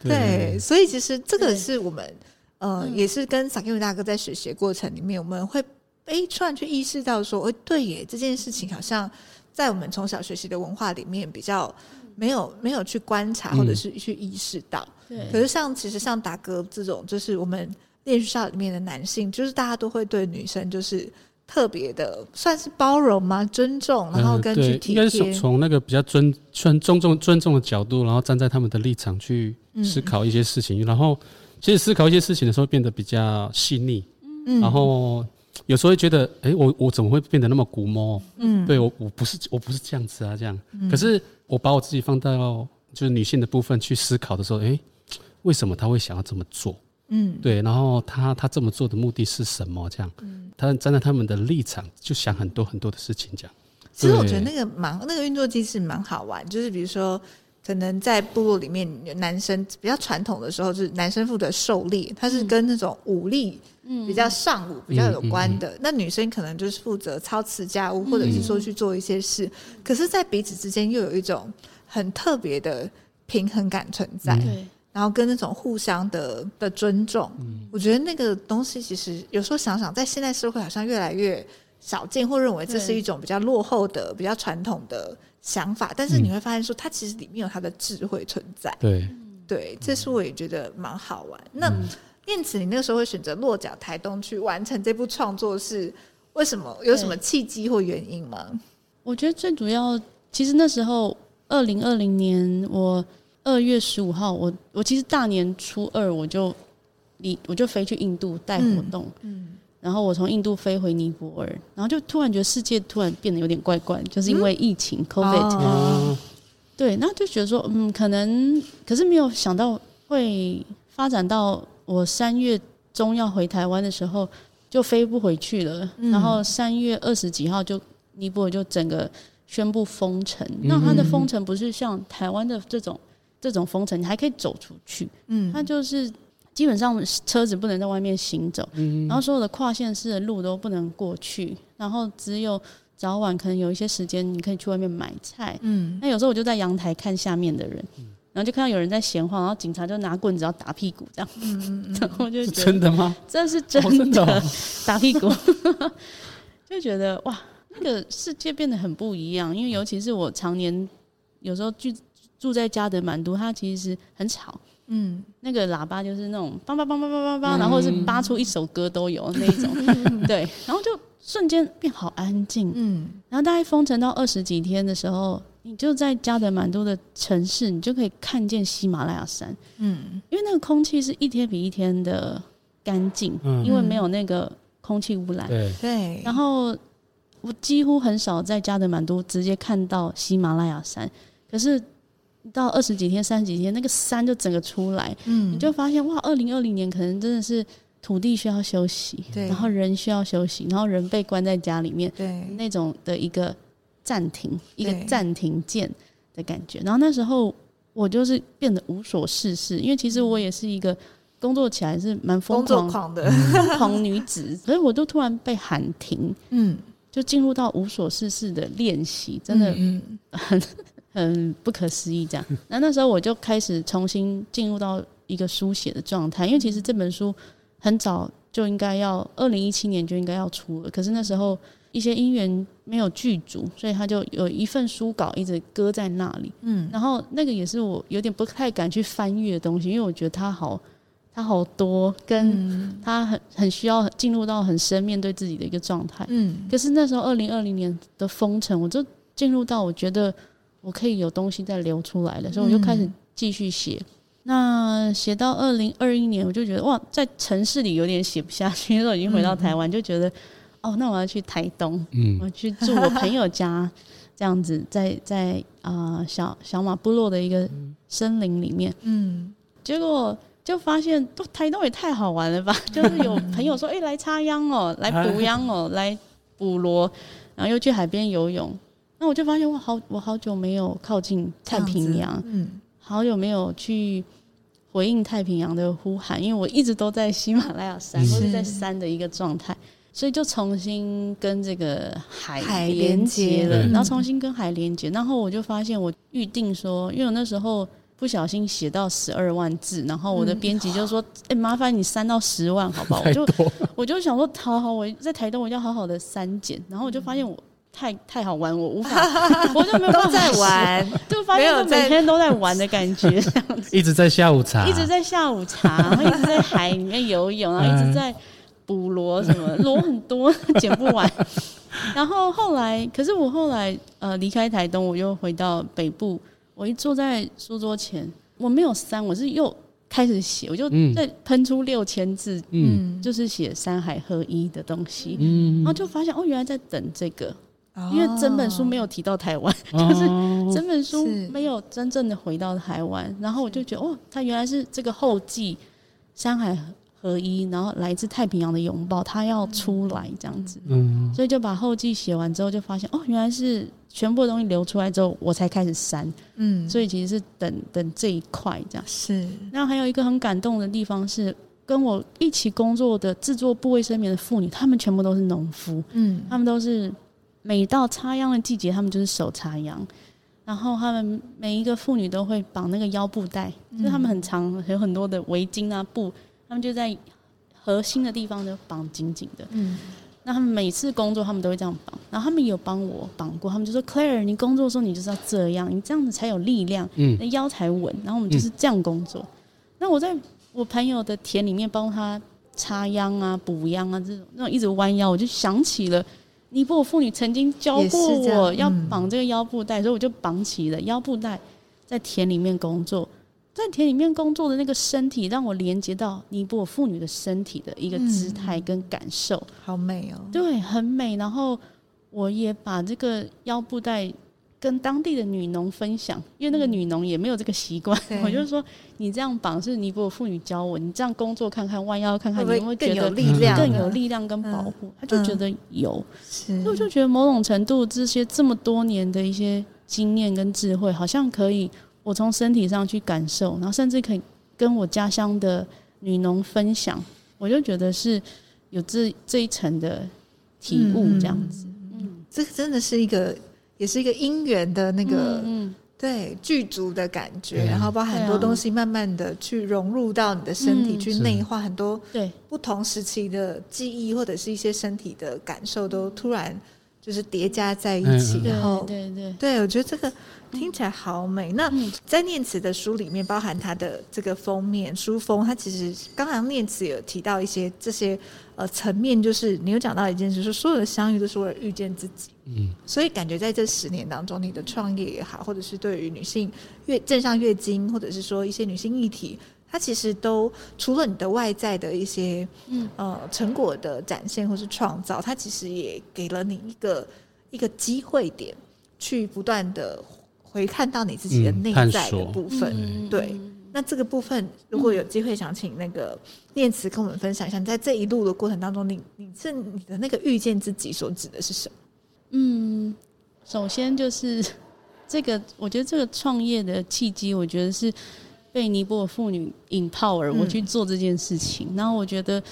对，所以其实这个是我们，呃，也是跟萨基努大哥在学习过程里面，我们会哎突然去意识到说，哎，对耶，这件事情好像在我们从小学习的文化里面比较没有没有去观察或者是去意识到。对。可是像其实像达哥这种，就是我们练习校里面的男性，就是大家都会对女生就是。特别的算是包容吗？尊重，然后跟去体贴，应该是从那个比较尊、尊重、尊重的角度，然后站在他们的立场去思考一些事情。嗯、然后，其实思考一些事情的时候，变得比较细腻。嗯，然后有时候会觉得，哎、欸，我我怎么会变得那么古摸？嗯，对我我不是我不是这样子啊，这样。嗯、可是我把我自己放到就是女性的部分去思考的时候，哎、欸，为什么她会想要这么做？嗯，对，然后她她这么做的目的是什么？这样，嗯，他站在他们的立场，就想很多很多的事情。这样，其实我觉得那个蛮那个运作机制蛮好玩，就是比如说，可能在部落里面，男生比较传统的时候，就是男生负责狩猎，他是跟那种武力，嗯，比较上武比较有关的。嗯嗯嗯、那女生可能就是负责操持家务，或者是说去做一些事。嗯、可是，在彼此之间又有一种很特别的平衡感存在。然后跟那种互相的的尊重，嗯、我觉得那个东西其实有时候想想，在现代社会好像越来越少见，或认为这是一种比较落后的、比较传统的想法。但是你会发现，说它其实里面有它的智慧存在。对，对，这是我也觉得蛮好玩。那念慈，你那个时候会选择落脚台东去完成这部创作，是为什么？有什么契机或原因吗？我觉得最主要，其实那时候二零二零年，我二月十五号，我我其实大年初二我就离我就飞去印度带活动，嗯，嗯，然后我从印度飞回尼泊尔，然后就突然觉得世界突然变得有点怪怪，就是因为疫情、嗯、COVID，、哦、对，那就觉得说，嗯，可能可是没有想到会发展到我三月中要回台湾的时候就飞不回去了，嗯、然后三月二十几号就。尼泊尔就整个宣布封城，那它的封城不是像台湾的这种这种封城，你还可以走出去，嗯，它就是基本上车子不能在外面行走，嗯，然后所有的跨县市的路都不能过去，然后只有早晚可能有一些时间你可以去外面买菜，嗯，那有时候我就在阳台看下面的人，然后就看到有人在闲晃，然后警察就拿棍子要打屁股这样，嗯，然后就觉得真的吗？这是真的打屁股，就觉得哇。那个世界变得很不一样，因为尤其是我常年有时候住住在加德满都，它其实很吵，嗯，那个喇叭就是那种梆梆梆梆梆梆梆，然后是扒出一首歌都有那一种，对，然后就瞬间变好安静，嗯，然后大概封城到二十几天的时候，你就在加德满都的城市，你就可以看见喜马拉雅山，嗯，因为那个空气是一天比一天的干净，因为没有那个空气污染，对，对，然后。我几乎很少在加德满都直接看到喜马拉雅山，可是到二十几天、三十几天，那个山就整个出来，嗯，你就发现哇，二零二零年可能真的是土地需要休息，对，然后人需要休息，然后人被关在家里面，对，那种的一个暂停，一个暂停键的感觉。然后那时候我就是变得无所事事，因为其实我也是一个工作起来是蛮疯狂，狂的。疯狂女子，所以我都突然被喊停，嗯。就进入到无所事事的练习，真的很很不可思议。这样，那那时候我就开始重新进入到一个书写的状态，因为其实这本书很早就应该要二零一七年就应该要出了，可是那时候一些因缘没有具足，所以他就有一份书稿一直搁在那里。嗯，然后那个也是我有点不太敢去翻阅的东西，因为我觉得它好。他好多，跟他很很需要进入到很深面对自己的一个状态。嗯，可是那时候二零二零年的封城，我就进入到我觉得我可以有东西再流出来了，所以我就开始继续写。嗯、那写到二零二一年，我就觉得哇，在城市里有点写不下去，那时候已经回到台湾，就觉得哦，那我要去台东，嗯，我去住我朋友家，这样子在在啊、呃、小小马部落的一个森林里面，嗯，结果。就发现，都台东也太好玩了吧！就是有朋友说，哎、欸，来插秧哦，来捕秧哦，来捕螺，然后又去海边游泳。那我就发现，我好，我好久没有靠近太平洋，嗯，好久没有去回应太平洋的呼喊，因为我一直都在喜马拉雅山或者在山的一个状态，所以就重新跟这个海连接了，然后重新跟海连接，然后我就发现，我预定说，因为我那时候。不小心写到十二万字，然后我的编辑就说：“哎、嗯欸，麻烦你删到十万，好不好？”我就我就想说：“好好，我在台东，我要好好的删减。”然后我就发现我太太好玩，我无法，我就没有办法都在玩，就发现我每天都在玩的感觉，这样子。一直在下午茶，一直在下午茶，然后一直在海里面游泳，然后一直在捕螺，什么螺很多，捡不完。然后后来，可是我后来呃离开台东，我又回到北部。我一坐在书桌前，我没有删，我是又开始写，我就在喷出六千字，嗯，就是写山海合一的东西，嗯，然后就发现哦，原来在等这个，哦、因为整本书没有提到台湾，哦、就是整本书没有真正的回到台湾，然后我就觉得哦，他原来是这个后记，山海合一，然后来自太平洋的拥抱，他要出来这样子，嗯，所以就把后记写完之后，就发现哦，原来是。全部的东西流出来之后，我才开始删。嗯，所以其实是等等这一块这样。是。然后还有一个很感动的地方是，跟我一起工作的制作部卫生棉的妇女，她们全部都是农夫。嗯，她们都是每到插秧的季节，他们就是手插秧。然后他们每一个妇女都会绑那个腰布带，嗯、就是他们很长，有很多的围巾啊布，他们就在核心的地方就绑紧紧的。嗯。那他们每次工作，他们都会这样绑。然后他们有帮我绑过，他们就说：“Claire，你工作的时候你就是要这样，你这样子才有力量，嗯，那腰才稳。”然后我们就是这样工作。嗯、那我在我朋友的田里面帮他插秧啊、补秧啊，这种那种一直弯腰，我就想起了尼泊尔妇女曾经教过我要绑这个腰部带，所以我就绑起了腰部带，在田里面工作。在田里面工作的那个身体，让我连接到尼泊尔妇女的身体的一个姿态跟感受，嗯，好美哦！对，很美。然后我也把这个腰布带跟当地的女农分享，因为那个女农也没有这个习惯。嗯、我就说，你这样绑是尼泊尔妇女教我，你这样工作看看，弯腰看看，会不会你会更有力量，更有力量跟保护？他、嗯、就觉得有，所以我就觉得某种程度这些这么多年的一些经验跟智慧，好像可以。我从身体上去感受，然后甚至可以跟我家乡的女农分享，我就觉得是有这这一层的体悟，这样子。嗯，嗯，这个真的是一个，也是一个因缘的那个，嗯，嗯。对，具足的感觉，嗯、然后把很多东西慢慢的去融入到你的身体，嗯、去内化很多对。不同时期的记忆或者是一些身体的感受，都突然就是叠加在一起，嗯、然后对对对，对我觉得这个。听起来好美。那在念慈的书里面，包含它的这个封面书封，它其实刚刚念慈有提到一些这些呃层面，就是你有讲到一件事，说所有的相遇都是为了遇见自己。嗯，所以感觉在这十年当中，你的创业也好，或者是对于女性月正向月经，或者是说一些女性议题，它其实都除了你的外在的一些嗯呃成果的展现或是创造，它其实也给了你一个一个机会点，去不断的。回看到你自己的内在的部分，嗯、对，那这个部分如果有机会，想请那个念慈跟我们分享一下，在这一路的过程当中，你你是你的那个遇见自己所指的是什么？嗯，首先就是这个，我觉得这个创业的契机，我觉得是被尼泊尔妇女 empower 我去做这件事情，嗯、然后我觉得。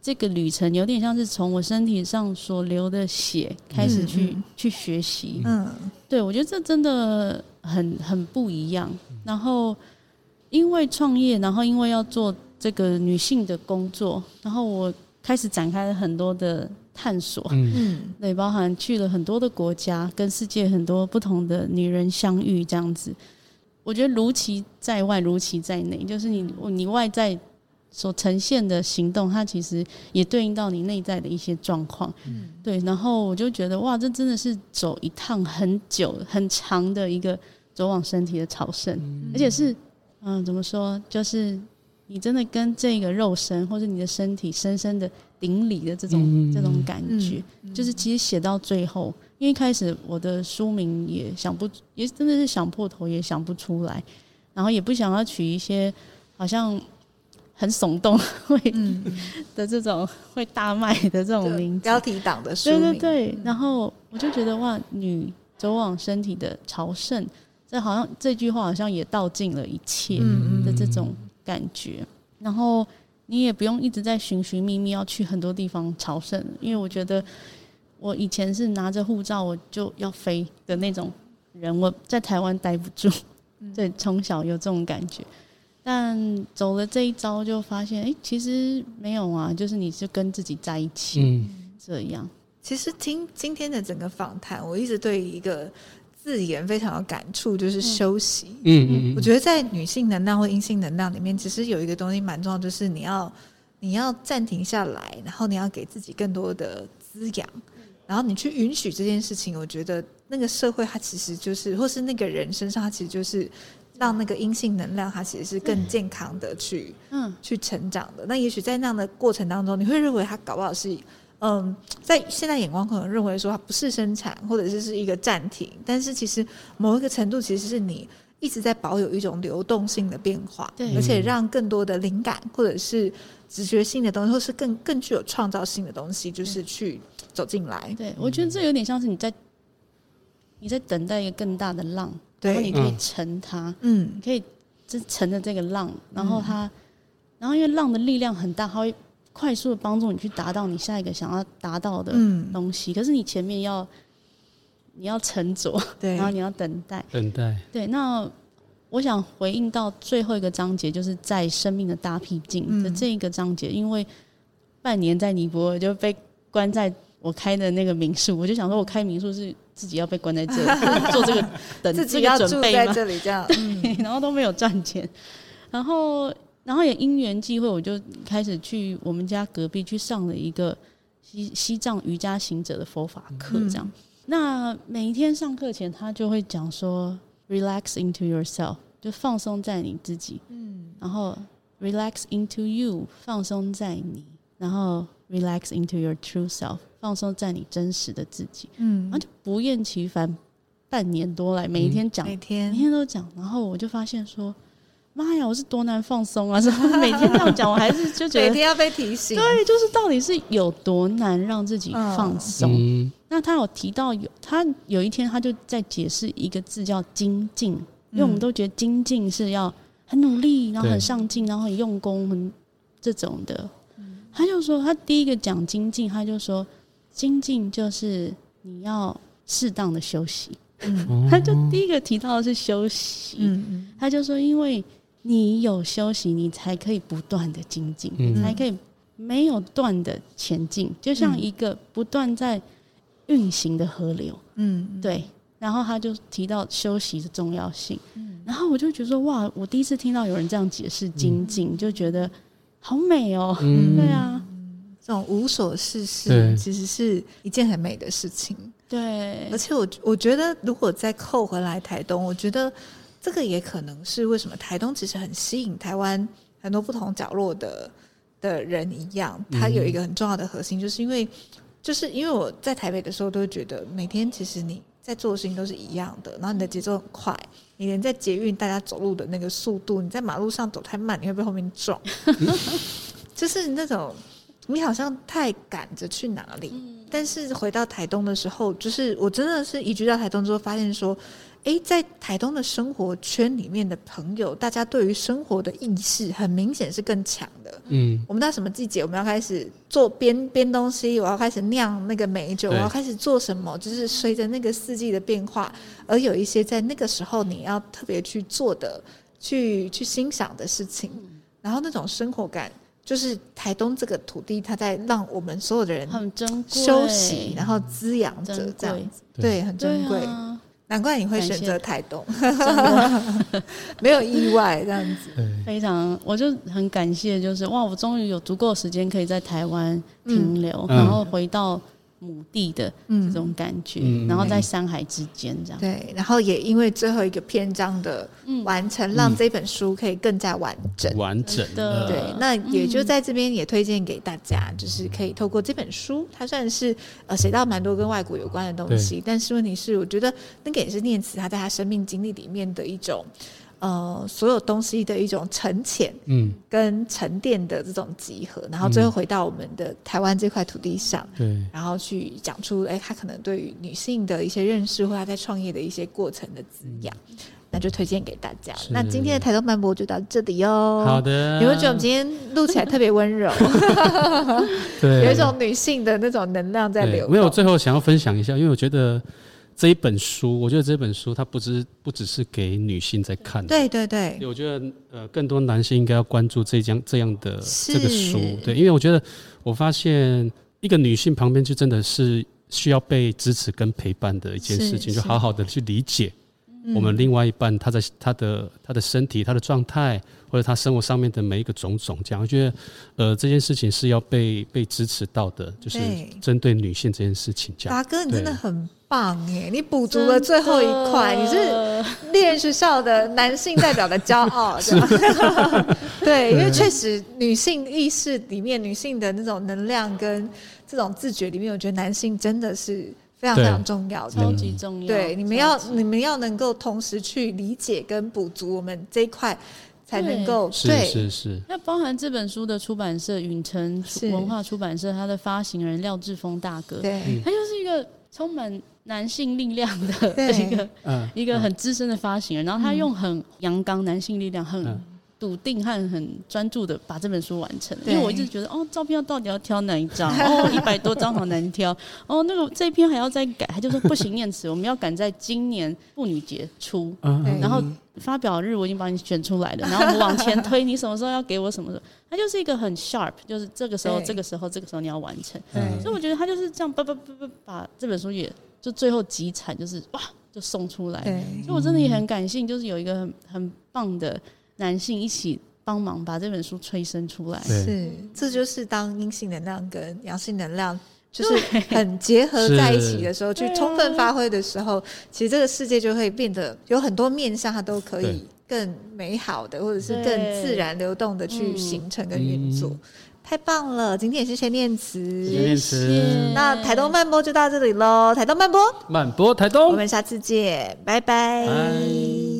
这个旅程有点像是从我身体上所流的血开始去、嗯、去学习，嗯，对，我觉得这真的很很不一样。然后因为创业，然后因为要做这个女性的工作，然后我开始展开了很多的探索，嗯，对，包含去了很多的国家，跟世界很多不同的女人相遇，这样子。我觉得如其在外，如其在内，就是你你外在。所呈现的行动，它其实也对应到你内在的一些状况，嗯，对。然后我就觉得，哇，这真的是走一趟很久、很长的一个走往身体的朝圣，嗯、而且是，嗯，怎么说？就是你真的跟这个肉身或者你的身体深深的顶礼的这种、嗯、这种感觉，嗯、就是其实写到最后，因为一开始我的书名也想不，也真的是想破头也想不出来，然后也不想要取一些好像。很耸动会 的这种、嗯、会大卖的这种名字，标题党的书对对对，然后我就觉得哇，女走往身体的朝圣，这好像这句话好像也道尽了一切的这种感觉。然后你也不用一直在寻寻觅觅要去很多地方朝圣，因为我觉得我以前是拿着护照我就要飞的那种人，我在台湾待不住，对，从小有这种感觉。但走了这一招，就发现，哎、欸，其实没有啊，就是你是跟自己在一起，嗯，这样。其实听今天的整个访谈，我一直对一个字眼非常有感触，就是休息。嗯嗯嗯。我觉得在女性能量或阴性能量里面，其实有一个东西蛮重要，就是你要你要暂停下来，然后你要给自己更多的滋养，然后你去允许这件事情。我觉得那个社会它其实就是，或是那个人身上它其实就是。让那个阴性能量，它其实是更健康的去，嗯，去成长的。那也许在那样的过程当中，你会认为它搞不好是，嗯，在现在眼光可能认为说它不是生产，或者是是一个暂停。但是其实某一个程度，其实是你一直在保有一种流动性的变化，对，而且让更多的灵感或者是直觉性的东西，或是更更具有创造性的东西，就是去走进来。对，我觉得这有点像是你在你在等待一个更大的浪。然后你可以乘它，嗯，你可以就乘着这个浪，然后它，嗯、然后因为浪的力量很大，它会快速的帮助你去达到你下一个想要达到的东西。嗯、可是你前面要你要沉着，对，然后你要等待，等待。对，那我想回应到最后一个章节，就是在生命的大僻静的这一个章节，嗯、因为半年在尼泊尔就被关在我开的那个民宿，我就想说，我开民宿是自己要被关在这里 做这个 等自己要住在这里这样，对，然后都没有赚钱，然后然后也因缘际会，我就开始去我们家隔壁去上了一个西西藏瑜伽行者的佛法课，这样。嗯、那每一天上课前，他就会讲说，relax into yourself，就放松在你自己，嗯，然后 relax into you，放松在你，然后。Relax into your true self，放松在你真实的自己。嗯，然后就不厌其烦，半年多来，每一天讲，嗯、每天每天都讲。然后我就发现说，妈呀，我是多难放松啊！是每天这样讲，我还是就觉得 每天要被提醒。对，就是到底是有多难让自己放松。嗯、那他有提到有，他有一天他就在解释一个字叫精进，因为我们都觉得精进是要很努力，然后很上进，然后很用功，很这种的。他就说，他第一个讲精进，他就说精进就是你要适当的休息。嗯，他就第一个提到的是休息。嗯，他就说，因为你有休息，你才可以不断的精进，你才可以没有断的前进，就像一个不断在运行的河流。嗯，对。然后他就提到休息的重要性。嗯，然后我就觉得说，哇，我第一次听到有人这样解释精进，就觉得。好美哦，嗯、对啊，这种无所事事其实是一件很美的事情。对，而且我我觉得，如果再扣回来台东，我觉得这个也可能是为什么台东其实很吸引台湾很多不同角落的的人一样。它有一个很重要的核心，就是因为就是因为我在台北的时候，都会觉得每天其实你在做的事情都是一样的，然后你的节奏很快。你连在捷运大家走路的那个速度，你在马路上走太慢，你会被后面撞。就是那种你好像太赶着去哪里，但是回到台东的时候，就是我真的是移居到台东之后，发现说。诶，在台东的生活圈里面的朋友，大家对于生活的意识很明显是更强的。嗯，我们到什么季节，我们要开始做编编东西，我要开始酿那个美酒，我要开始做什么，就是随着那个四季的变化，而有一些在那个时候你要特别去做的、去去欣赏的事情。然后那种生活感，就是台东这个土地，它在让我们所有的人很珍贵休息，然后滋养着这样子，对，对，很珍贵。难怪你会选择台东，没有意外这样子。非常，我就很感谢，就是哇，我终于有足够时间可以在台湾停留，嗯、然后回到。母地的这种感觉，嗯、然后在山海之间这样。对，然后也因为最后一个篇章的完成，嗯、让这本书可以更加完整。完整的，对，那也就在这边也推荐给大家，就是可以透过这本书，它算是呃写到蛮多跟外国有关的东西，但是问题是，我觉得那个也是念慈他在他生命经历里面的一种。呃，所有东西的一种沉潜，嗯，跟沉淀的这种集合，嗯、然后最后回到我们的台湾这块土地上，对、嗯，然后去讲出，哎、欸，他可能对于女性的一些认识，或他在创业的一些过程的滋养，嗯、那就推荐给大家。那今天的台东漫播就到这里哦。好的，你会觉得我们今天录起来特别温柔，对，有一种女性的那种能量在流。没有，最后想要分享一下，因为我觉得。这一本书，我觉得这本书它不只不只是给女性在看的，对对对。我觉得呃，更多男性应该要关注这样这样的这个书，对，因为我觉得我发现一个女性旁边就真的是需要被支持跟陪伴的一件事情，就好好的去理解我们另外一半他在他的他的身体他的状态或者他生活上面的每一个种种，这样我觉得呃这件事情是要被被支持到的，就是针对女性这件事情这样。达哥，你真的很。棒耶！你补足了最后一块，你是猎人学校的男性代表的骄傲，是对，因为确实女性意识里面，女性的那种能量跟这种自觉里面，我觉得男性真的是非常非常重要的，超级重要。对，你们要你们要能够同时去理解跟补足我们这一块，才能够对，是是是。那包含这本书的出版社允晨文化出版社，它的发行人廖志峰大哥，对，他就是一个充满。男性力量的 一个一个很资深的发行人，然后他用很阳刚男性力量，很笃定和很专注的把这本书完成，因为我一直觉得哦，照片要到底要挑哪一张？哦，一百多张好难挑。哦，那个这一篇还要再改，他就说不行，念慈，我们要赶在今年妇女节出，然后发表日我已经帮你选出来了，然后我们往前推，你什么时候要给我什么时候？他就是一个很 sharp，就是这个时候、这个时候、这个时候你要完成。所以我觉得他就是这样，叭叭叭叭把这本书也就最后集产，就是哇，就送出来。所以我真的也很感性，就是有一个很很棒的。男性一起帮忙把这本书催生出来，是，这就是当阴性能量跟阳性能量就是很结合在一起的时候，去充分发挥的时候，其实这个世界就会变得有很多面向，它都可以更美好的，或者是更自然流动的去形成跟运作。太棒了，今天也谢谢念慈，谢谢念慈。那台东慢播就到这里喽，台东慢播，慢播台东，我们下次见，拜。拜。